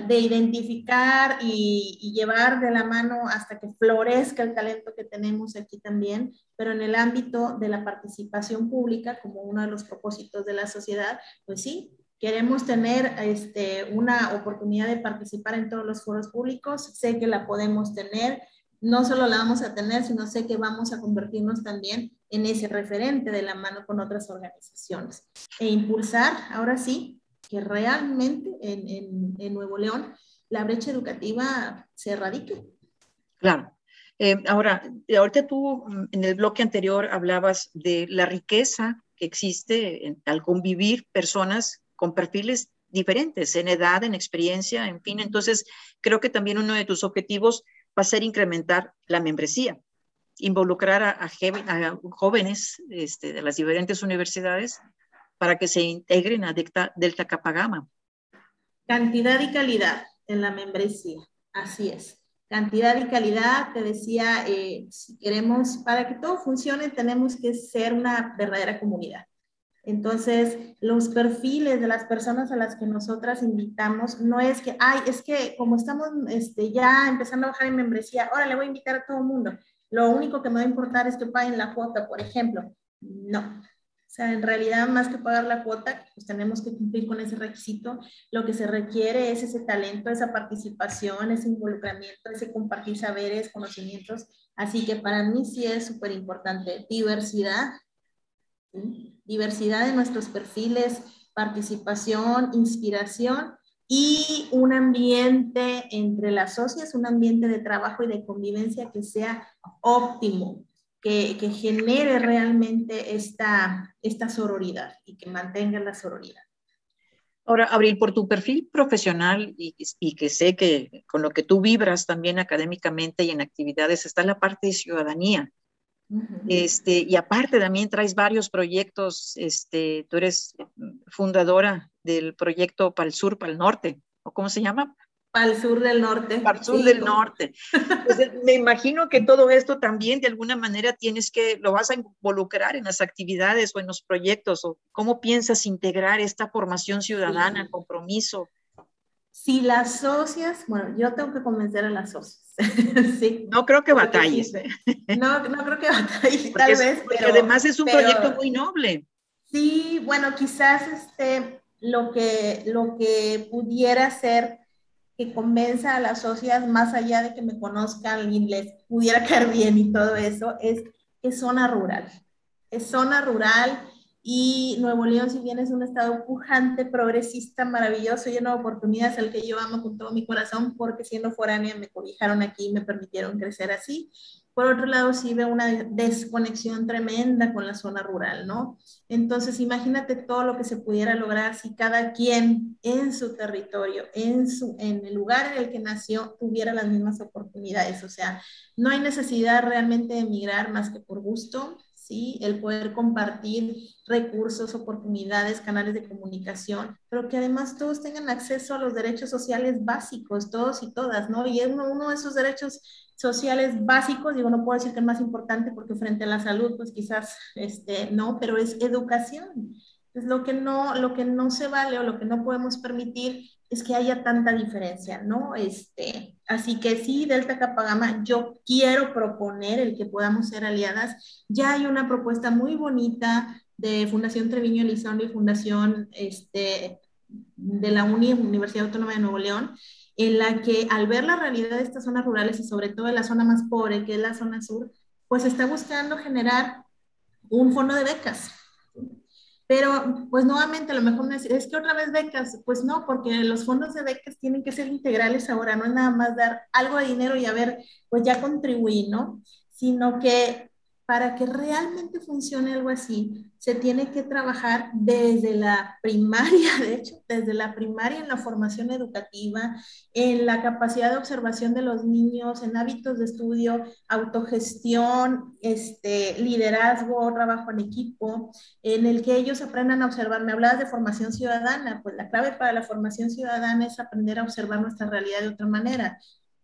de identificar y, llevar de la mano hasta que florezca el talento que tenemos aquí también, pero en el ámbito de la participación pública, como uno de los propósitos de la sociedad, pues sí, queremos tener este, una oportunidad de participar en todos los foros públicos, sé que la podemos tener, no solo la vamos a tener, sino sé que vamos a convertirnos también en ese referente de la mano con otras organizaciones e impulsar, ahora sí, que realmente en, en, Nuevo León la brecha educativa se erradique. Claro. Eh, ahora, ahorita tú mm, en el bloque anterior hablabas de la riqueza que existe al convivir personas con perfiles diferentes en edad, en experiencia, en fin. Entonces, creo que también uno de tus objetivos va a ser incrementar la membresía involucrar a, jóvenes este, de las diferentes universidades para que se integren a Delta, Delta Capagama. Cantidad y calidad en la membresía, así es. Cantidad y calidad, te decía, eh, si queremos, para que todo funcione, tenemos que ser una verdadera comunidad. Entonces, los perfiles de las personas a las que nosotras invitamos no es que, ay, es que como estamos este, ya empezando a bajar en membresía, ahora le voy a invitar a todo el mundo lo único que me va a importar es que paguen la cuota, por ejemplo. No. O sea, en realidad, más que pagar la cuota, pues tenemos que cumplir con ese requisito. Lo que se requiere es ese talento, esa participación, ese involucramiento, ese compartir saberes, conocimientos. Así que para mí sí es súper importante. Diversidad, diversidad de nuestros perfiles, participación, inspiración y un ambiente entre las socias, un ambiente de trabajo y de convivencia que sea óptimo, que, que genere realmente esta, esta sororidad y que mantenga la sororidad. Ahora, Abril, por tu perfil profesional y, y, que sé que con lo que tú vibras también académicamente y en actividades está la parte de ciudadanía. Este, y aparte también traes varios proyectos, este, tú eres fundadora del proyecto Pal Sur, Pal Norte, ¿o cómo se llama? Pal Sur del Norte. Pal Sur del Norte. me imagino que todo esto también de alguna manera tienes que, lo vas a involucrar en las actividades o en los proyectos, o cómo piensas integrar esta formación ciudadana, compromiso. Si las socias, bueno, yo tengo que convencer a las socias. sí. No creo que batalles. No, no creo que batalles, tal vez. Porque además es un proyecto muy noble. Sí, bueno, quizás este, lo que, lo que pudiera ser que convenza a las socias, más allá de que me conozcan y les pudiera caer bien y todo eso, es, es zona rural. Es zona rural y Nuevo León, si bien es un estado pujante, progresista, maravilloso, lleno de oportunidades, al que yo amo con todo mi corazón, porque siendo foránea me cobijaron aquí y me permitieron crecer así. Por otro lado, sí veo una desconexión tremenda con la zona rural, ¿no? Entonces, imagínate todo lo que se pudiera lograr si cada quien en su territorio, en, su, en el lugar en el que nació, tuviera las mismas oportunidades. O sea, no hay necesidad realmente de emigrar más que por gusto ¿sí? El poder compartir recursos, oportunidades, canales de comunicación, pero que además todos tengan acceso a los derechos sociales básicos, todos y todas, ¿no? Y uno, uno de esos derechos sociales básicos, digo, no puedo decir que es más importante porque frente a la salud, pues quizás, este, no, pero es educación. Es lo que no, lo que no se vale o lo que no podemos permitir es que haya tanta diferencia, ¿no? Este, así que sí, Delta Capagama, yo quiero proponer el que podamos ser aliadas. Ya hay una propuesta muy bonita de Fundación Treviño Elizondo y Fundación este, de la UNI, Universidad Autónoma de Nuevo León, en la que al ver la realidad de estas zonas rurales y sobre todo de la zona más pobre, que es la zona sur, pues está buscando generar un fondo de becas pero, pues nuevamente, a lo mejor me decir, es que otra vez becas, pues no, porque los fondos de becas tienen que ser integrales ahora, no es nada más dar algo de dinero y a ver, pues ya contribuí, ¿no? Sino que para que realmente funcione algo así, se tiene que trabajar desde la primaria, de hecho, desde la primaria en la formación educativa, en la capacidad de observación de los niños, en hábitos de estudio, autogestión, este, liderazgo, trabajo en equipo, en el que ellos aprendan a observar. Me hablabas de formación ciudadana, pues la clave para la formación ciudadana es aprender a observar nuestra realidad de otra manera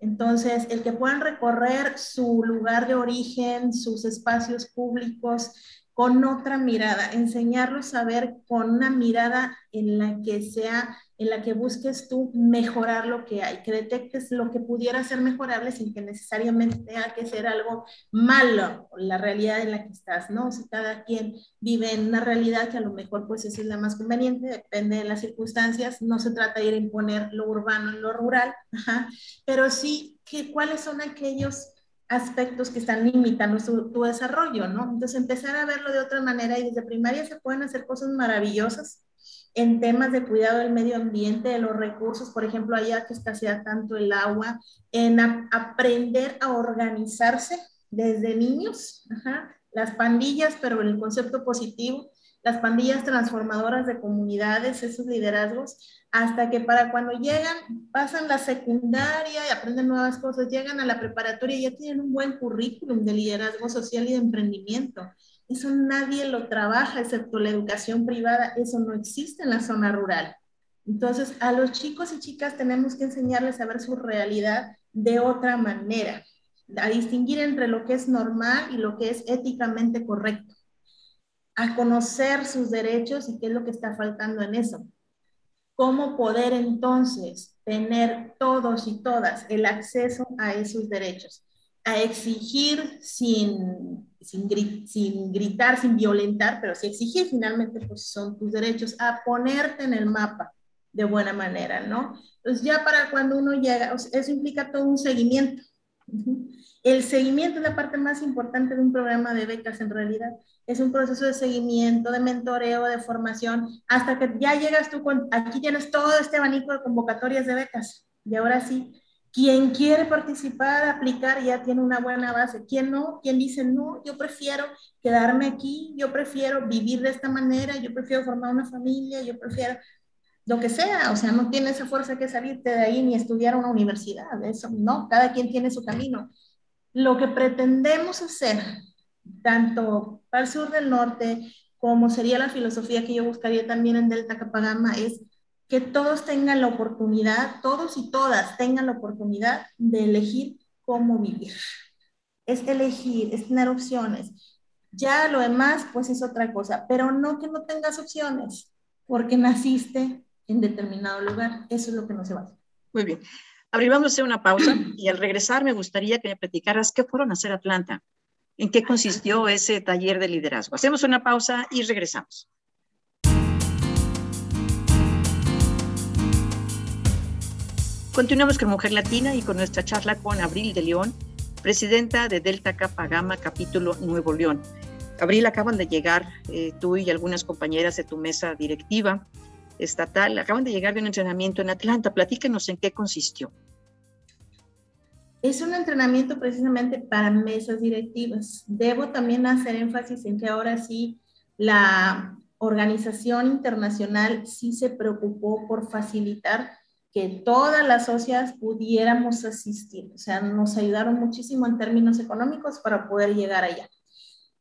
entonces, el que puedan recorrer su lugar de origen, sus espacios públicos con otra mirada, enseñarlos a ver con una mirada en la que sea en la que busques tú mejorar lo que hay, que detectes lo que pudiera ser mejorable sin que necesariamente tenga que ser algo malo, la realidad en la que estás, ¿no? si cada quien vive en una realidad que a lo mejor pues esa es la más conveniente, depende de las circunstancias, no se trata de ir a imponer lo urbano en lo rural, pero sí que cuáles son aquellos aspectos que están limitando tu, tu desarrollo, ¿no? Entonces empezar a verlo de otra manera y desde primaria se pueden hacer cosas maravillosas en temas de cuidado del medio ambiente, de los recursos, por ejemplo, allá que escasea tanto el agua, en aprender a organizarse desde niños, las pandillas, pero en el concepto positivo, las pandillas transformadoras de comunidades, esos liderazgos, hasta que para cuando llegan, pasan la secundaria y aprenden nuevas cosas, llegan a la preparatoria y ya tienen un buen currículum de liderazgo social y de emprendimiento. Eso nadie lo trabaja, excepto la educación privada. Eso no existe en la zona rural. Entonces, a los chicos y chicas tenemos que enseñarles a ver su realidad de otra manera, a distinguir entre lo que es normal y lo que es éticamente correcto, a conocer sus derechos y qué es lo que está faltando en eso. ¿Cómo poder entonces tener todos y todas el acceso a esos derechos? A exigir sin sin, gritar, sin violentar, pero sí exigir finalmente, pues son tus derechos, a ponerte en el mapa de buena manera, ¿no? Entonces ya para cuando uno llega, eso implica todo un seguimiento. El seguimiento es la parte más importante de un programa de becas en realidad. Es un proceso de seguimiento, de mentoreo, de formación, hasta que ya llegas tú con, aquí tienes todo este abanico de convocatorias de becas. Y ahora sí, quien quiere participar, aplicar, ya tiene una buena base. Quien no, quien dice, no, yo prefiero quedarme aquí, yo prefiero vivir de esta manera, yo prefiero formar una familia, yo prefiero lo que sea, o sea, no tiene esa fuerza que salirte de ahí ni estudiar una universidad, eso no, cada quien tiene su camino. Lo que pretendemos hacer, tanto para el sur del norte, como sería la filosofía que yo buscaría también en Delta Capagama, es que todos tengan la oportunidad, todos y todas tengan la oportunidad de elegir cómo vivir. Es elegir, es tener opciones. Ya lo demás, pues es otra cosa, pero no que no tengas opciones, porque naciste en determinado lugar. Eso es lo que no se va a hacer. Muy bien. Abril, vamos una pausa y al regresar me gustaría que me platicaras qué fueron a hacer Atlanta, en qué consistió ese taller de liderazgo. Hacemos una pausa y regresamos. Continuamos con Mujer Latina y con nuestra charla con Abril de León, presidenta de Delta Kappa Gamma, capítulo Nuevo León. Abril, acaban de llegar eh, tú y algunas compañeras de tu mesa directiva estatal, acaban de llegar de un entrenamiento en Atlanta. Platícanos en qué consistió. Es un entrenamiento precisamente para mesas directivas. Debo también hacer énfasis en que ahora sí la organización internacional sí se preocupó por facilitar que todas las socias pudiéramos asistir. O sea, nos ayudaron muchísimo en términos económicos para poder llegar allá.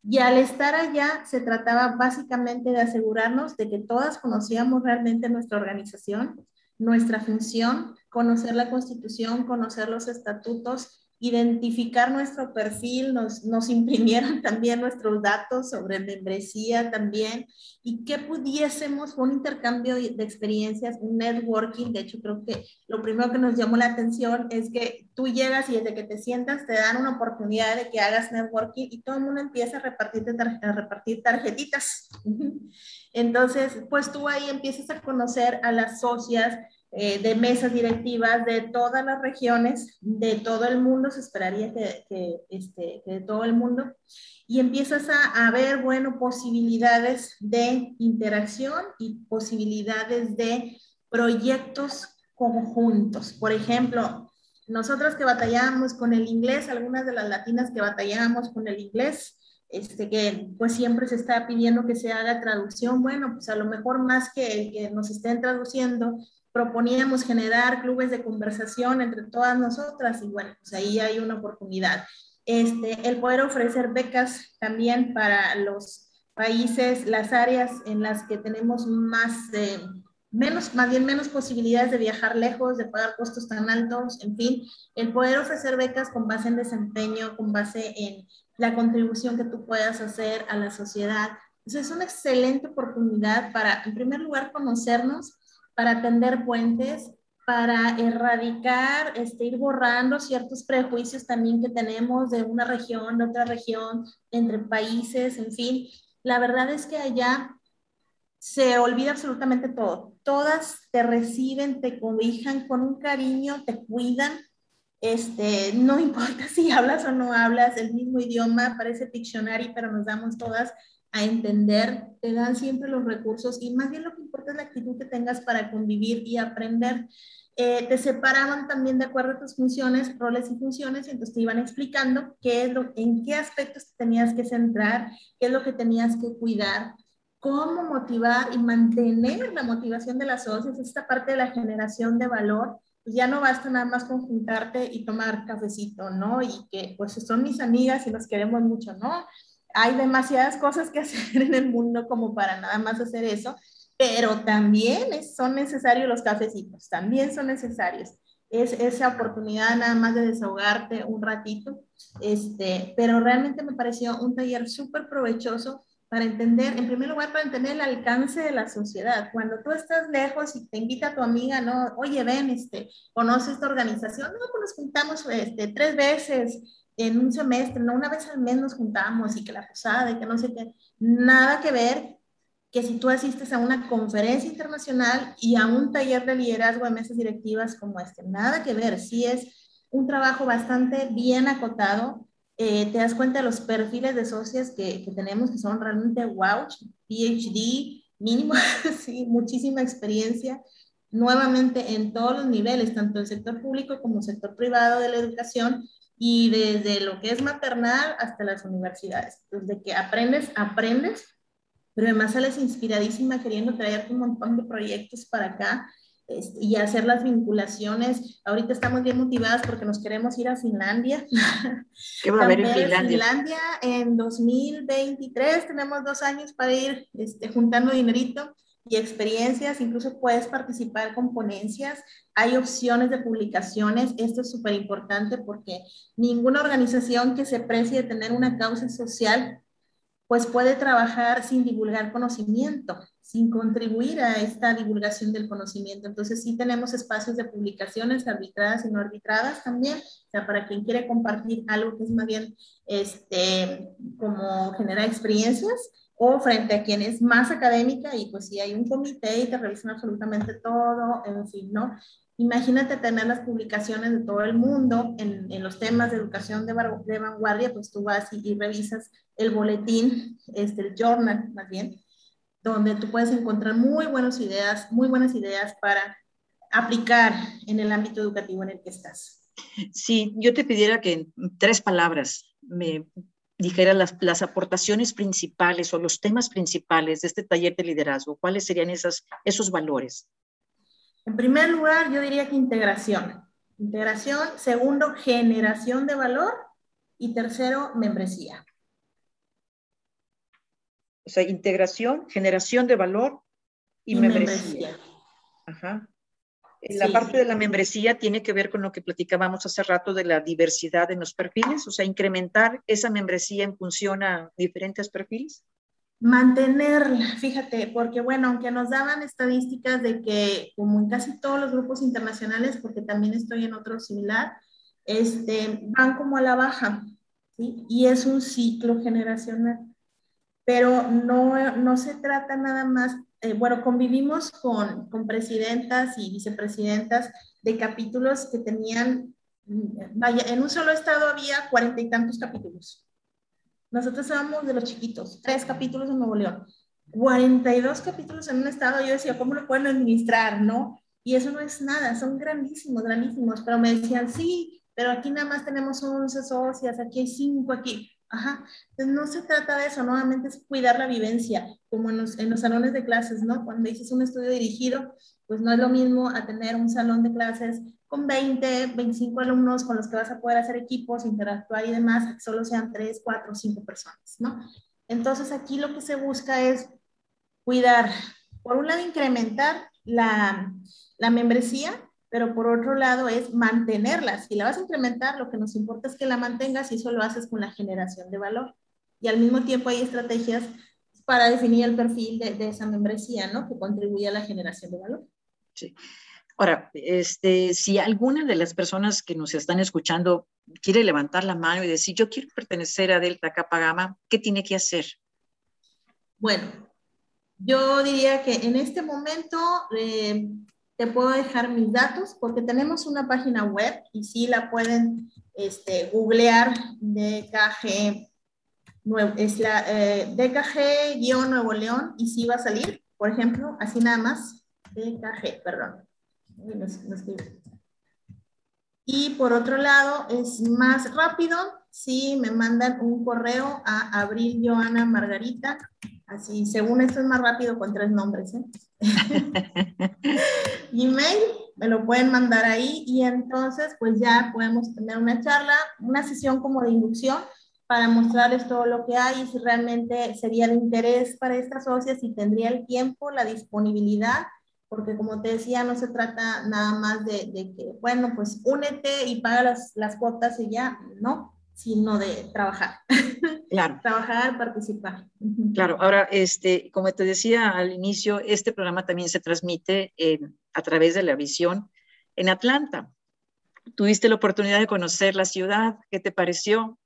Y al estar allá se trataba básicamente de asegurarnos de que todas conocíamos realmente nuestra organización, nuestra función, conocer la constitución, conocer los estatutos identificar nuestro perfil, nos, nos imprimieron también nuestros datos sobre membresía también y que pudiésemos, un intercambio de experiencias, un networking, de hecho creo que lo primero que nos llamó la atención es que tú llegas y desde que te sientas te dan una oportunidad de que hagas networking y todo el mundo empieza a, repartirte a repartir tarjetitas. Entonces, pues tú ahí empiezas a conocer a las socias, eh, de mesas directivas de todas las regiones, de todo el mundo, se esperaría que, que, este, de todo el mundo, y empiezas a, a, ver, bueno, posibilidades de interacción y posibilidades de proyectos conjuntos. Por ejemplo, nosotras que batallamos con el inglés, algunas de las latinas que batallamos con el inglés, este, que pues siempre se está pidiendo que se haga traducción, bueno, pues a lo mejor más que, que nos estén traduciendo, proponíamos generar clubes de conversación entre todas nosotras y bueno, pues ahí hay una oportunidad. Este, el poder ofrecer becas también para los países, las áreas en las que tenemos más, eh, menos, más bien menos posibilidades de viajar lejos, de pagar costos tan altos, en fin, el poder ofrecer becas con base en desempeño, con base en la contribución que tú puedas hacer a la sociedad. Entonces es una excelente oportunidad para, en primer lugar, conocernos, para atender puentes, para erradicar, este, ir borrando ciertos prejuicios también que tenemos de una región, de otra región, entre países, en fin. La verdad es que allá se olvida absolutamente todo. Todas te reciben, te cobijan con un cariño, te cuidan. Este, no importa si hablas o no hablas el mismo idioma, parece diccionario, pero nos damos todas a entender, te dan siempre los recursos y más bien lo que importa es la actitud que tengas para convivir y aprender. Eh, te separaban también de acuerdo a tus funciones, roles y funciones, y entonces te iban explicando qué es lo, en qué aspectos tenías que centrar, qué es lo que tenías que cuidar, cómo motivar y mantener la motivación de las socios, esta parte de la generación de valor, pues ya no basta nada más conjuntarte y tomar cafecito, ¿no? Y que pues son mis amigas y nos queremos mucho, ¿no? Hay demasiadas cosas que hacer en el mundo como para nada más hacer eso, pero también son necesarios los cafecitos, también son necesarios. Es esa oportunidad nada más de desahogarte un ratito, este, pero realmente me pareció un taller súper provechoso para entender, en primer lugar, para entender el alcance de la sociedad. Cuando tú estás lejos y te invita tu amiga, no, oye, ven, este, conoce esta organización, no, pues nos juntamos este, tres veces, en un semestre, no una vez al mes nos juntamos y que la posada y que no sé qué, nada que ver que si tú asistes a una conferencia internacional y a un taller de liderazgo de mesas directivas como este, nada que ver, sí es un trabajo bastante bien acotado, eh, te das cuenta de los perfiles de socias que, que tenemos que son realmente wow, PhD, mínimo, sí, muchísima experiencia, nuevamente en todos los niveles, tanto el sector público como el sector privado de la educación, y desde lo que es maternal hasta las universidades. Desde que aprendes, aprendes, pero además sales inspiradísima queriendo traerte un montón de proyectos para acá este, y hacer las vinculaciones. Ahorita estamos bien motivadas porque nos queremos ir a Finlandia. ¿Qué va a haber en Finlandia? Finlandia en 2023 tenemos dos años para ir este, juntando dinerito y experiencias, incluso puedes participar con ponencias, hay opciones de publicaciones, esto es súper importante porque ninguna organización que se precie de tener una causa social, pues puede trabajar sin divulgar conocimiento, sin contribuir a esta divulgación del conocimiento. Entonces sí tenemos espacios de publicaciones arbitradas y no arbitradas también, o sea, para quien quiere compartir algo que es más bien este, como generar experiencias, o frente a quien es más académica y pues si hay un comité y te revisan absolutamente todo, en fin, ¿no? Imagínate tener las publicaciones de todo el mundo en, en los temas de educación de, de, vanguardia, pues tú vas y, y, revisas el boletín, este, el journal más bien, donde tú puedes encontrar muy buenas ideas, muy buenas ideas para aplicar en el ámbito educativo en el que estás. Sí, yo te pidiera que en tres palabras me dijera las, las, aportaciones principales o los temas principales de este taller de liderazgo, ¿cuáles serían esas, esos valores? En primer lugar, yo diría que integración. Integración. Segundo, generación de valor. Y tercero, membresía. O sea, integración, generación de valor y, membresía. Ajá. La parte de la membresía tiene que ver con lo que platicábamos hace rato de la diversidad en los perfiles, o sea, incrementar esa membresía en función a diferentes perfiles. Mantenerla, fíjate, porque bueno, aunque nos daban estadísticas de que como en casi todos los grupos internacionales, porque también estoy en otro similar, este, van como a la baja, ¿sí? Y es un ciclo generacional. Pero no, no se trata nada más eh, bueno, convivimos con, con, presidentas y vicepresidentas de capítulos que tenían, mm, vaya, en un solo estado había cuarenta y tantos capítulos. Nosotros éramos de los chiquitos, tres capítulos en Nuevo León, 42 capítulos en un estado, yo decía, ¿cómo lo pueden administrar, no? Y eso no es nada, son grandísimos, grandísimos, pero me decían, sí, pero aquí nada más tenemos 11 socias, aquí hay 5, aquí. Entonces no se trata de eso, nuevamente es cuidar la vivencia, como en los, en los salones de clases, ¿no? Cuando dices un estudio dirigido, pues no es lo mismo a tener un salón de clases con 20, 25 alumnos con los que vas a poder hacer equipos, interactuar y demás, que solo sean 3, 4, 5 personas, ¿no? Entonces aquí lo que se busca es cuidar, por un lado, incrementar la, la membresía, pero por otro lado es mantenerlas. Si la vas a incrementar, lo que nos importa es que la mantengas y eso lo haces con la generación de valor. Y al mismo tiempo hay estrategias para definir el perfil de, de esa membresía, ¿no? Que contribuye a la generación de valor. Sí. Ahora, este, si alguna de las personas que nos están escuchando quiere levantar la mano y decir, yo quiero pertenecer a Delta Kappa Gamma, ¿qué tiene que hacer? Bueno, yo diría que en este momento eh, te puedo dejar mis datos porque tenemos una página web y sí la pueden este, googlear DKG, es la eh, DKG-Nuevo León y sí va a salir, por ejemplo, así nada más, DKG, perdón. y por otro lado, es más rápido si me mandan un correo a Abril Joana Margarita Así, según esto es más rápido con tres nombres. ¿eh? Email, me lo pueden mandar ahí y entonces pues ya podemos tener una charla, una sesión como de inducción para mostrarles todo lo que hay y si realmente sería de interés para estas socias, si tendría el tiempo, la disponibilidad, porque como te decía, no se trata nada más de, de que, bueno, pues únete y paga las, las cuotas y ya, no, sino de trabajar. Claro. trabajar, participar. Claro, ahora, este, como te decía al inicio, este programa también se transmite a través de la visión en Atlanta. Tuviste la oportunidad de conocer la ciudad, ¿qué te pareció?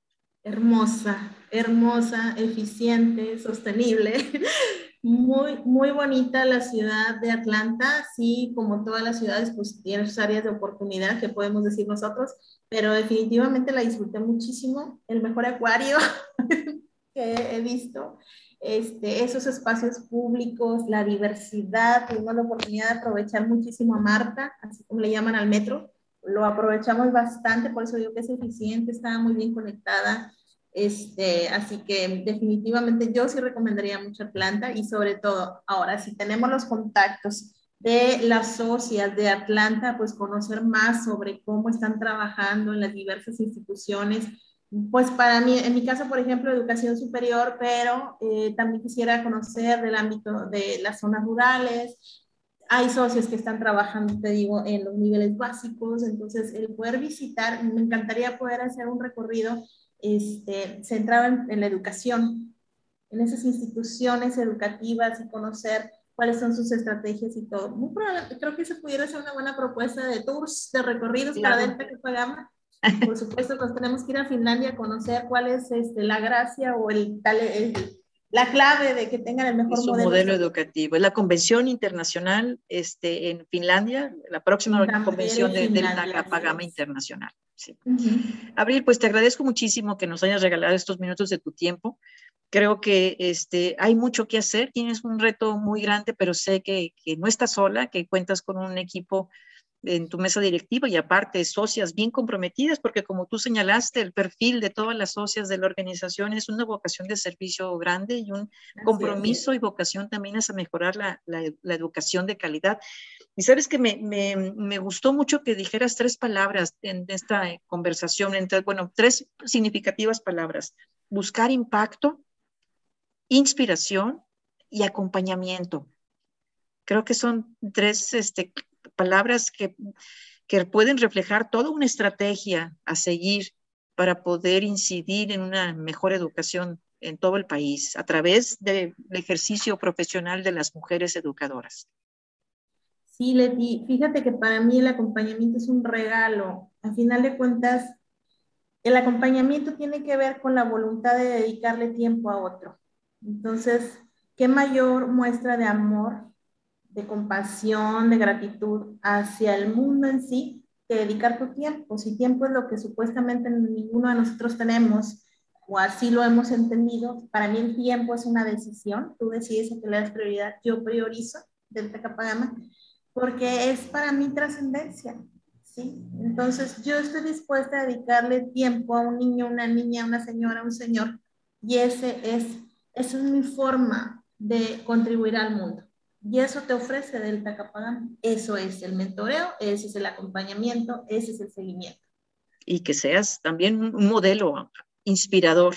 Hermosa, hermosa, eficiente, sostenible. Muy, muy bonita la ciudad de Atlanta, sí, como todas las ciudades, pues tiene sus áreas de oportunidad que podemos decir nosotros, pero definitivamente la disfruté muchísimo, el mejor acuario que he visto, este, esos espacios públicos, la diversidad, tuvimos la oportunidad de aprovechar muchísimo a Marta, así como le llaman al metro, lo aprovechamos bastante, por eso digo que es eficiente, estaba muy bien conectada, este, así que definitivamente yo sí recomendaría mucho Atlanta y sobre todo ahora si tenemos los contactos de las socias de Atlanta, pues conocer más sobre cómo están trabajando en las diversas instituciones. Pues para mí, en mi caso, por ejemplo, educación superior, pero eh, también quisiera conocer del ámbito de las zonas rurales. Hay socios que están trabajando, te digo, en los niveles básicos, entonces el poder visitar, me encantaría poder hacer un recorrido este, centrado en, la educación, en esas instituciones educativas y conocer cuáles son sus estrategias y todo. Muy creo que se pudiera ser una buena propuesta de tours, de recorridos para Delta que pagamos. Por supuesto, nos tenemos que ir a Finlandia a conocer cuál es este, la gracia o el, tal, la clave de que tengan el mejor modelo. modelo educativo. Es la convención internacional este, en Finlandia, la próxima convención de, Delta Kappa Gamma Internacional. Sí. Abril, pues te agradezco muchísimo que nos hayas regalado estos minutos de tu tiempo. Creo que este, hay mucho que hacer, tienes un reto muy grande, pero sé que, que no estás sola, que cuentas con un equipo en tu mesa directiva y aparte socias bien comprometidas, porque como tú señalaste, el perfil de todas las socias de la organización es una vocación de servicio grande y un compromiso y vocación también es a mejorar la, la, educación de calidad. Y sabes que me, me, me, gustó mucho que dijeras tres palabras en esta conversación, entre, bueno, tres significativas palabras. Buscar impacto, inspiración y acompañamiento. Creo que son tres este, palabras que, que pueden reflejar toda una estrategia a seguir para poder incidir en una mejor educación en todo el país a través del ejercicio profesional de las mujeres educadoras. Sí, fíjate que para mí el acompañamiento es un regalo. Al final de cuentas, el acompañamiento tiene que ver con la voluntad de dedicarle tiempo a otro. Entonces, ¿qué mayor muestra de amor, de compasión, de gratitud hacia el mundo en sí que dedicar tu tiempo? Si tiempo es lo que supuestamente ninguno de nosotros tenemos, o así lo hemos entendido, para mí el tiempo es una decisión, tú decides a qué le das prioridad, yo priorizo Delta porque es para mí trascendencia, ¿sí? Entonces yo estoy dispuesta a dedicarle tiempo a un niño, una niña, una señora, un señor, y ese es, esa es mi forma de contribuir al mundo. Y eso te ofrece Delta Capagama. Eso es el mentoreo, ese es el acompañamiento, ese es el seguimiento. Y que seas también un modelo inspirador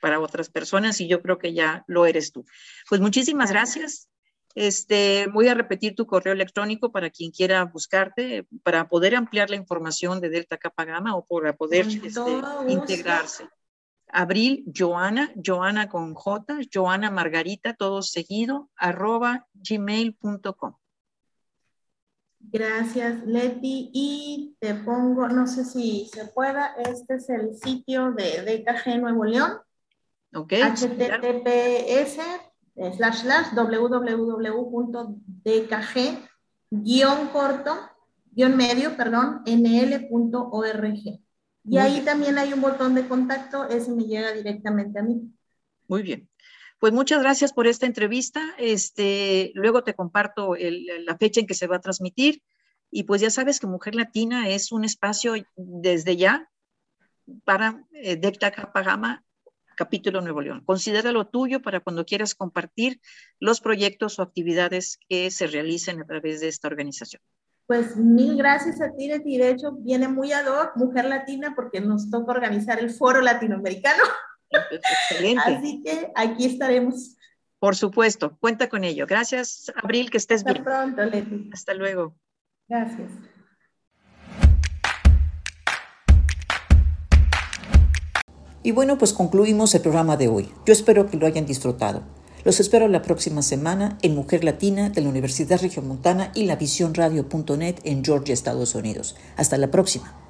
para otras personas y yo creo que ya lo eres tú. Pues muchísimas gracias. Este, voy a repetir tu correo electrónico para quien quiera buscarte, para poder ampliar la información de Delta Kappa Gamma o para poder este, integrarse. Abril, Joana, Joana con J, Joana Margarita, todo seguido, arroba gmail.com. Gracias, Leti. Y te pongo, no sé si se pueda, este es el sitio de DKG Nuevo León. Ok. https slash slash www.dkg guion corto guion medio, perdón, nl.org. Y ahí también hay un botón de contacto, ese me llega directamente a mí. Muy bien. Pues muchas gracias por esta entrevista. Este, luego te comparto la fecha en que se va a transmitir. Y pues ya sabes que Mujer Latina es un espacio desde ya para eh, Decta Capagama, capítulo Nuevo León. Considéralo tuyo para cuando quieras compartir los proyectos o actividades que se realicen a través de esta organización. Pues mil gracias a ti, y de hecho viene muy ad hoc Mujer Latina porque nos toca organizar el foro latinoamericano. Excelente. Así que aquí estaremos. Por supuesto, cuenta con ello. Gracias, Abril, que estés bien. Hasta pronto, Leti. Hasta luego. Gracias. Y bueno, pues concluimos el programa de hoy. Yo espero que lo hayan disfrutado. Los espero la próxima semana en Mujer Latina de la Universidad Regiomontana y la en Georgia, Estados Unidos. Hasta la próxima.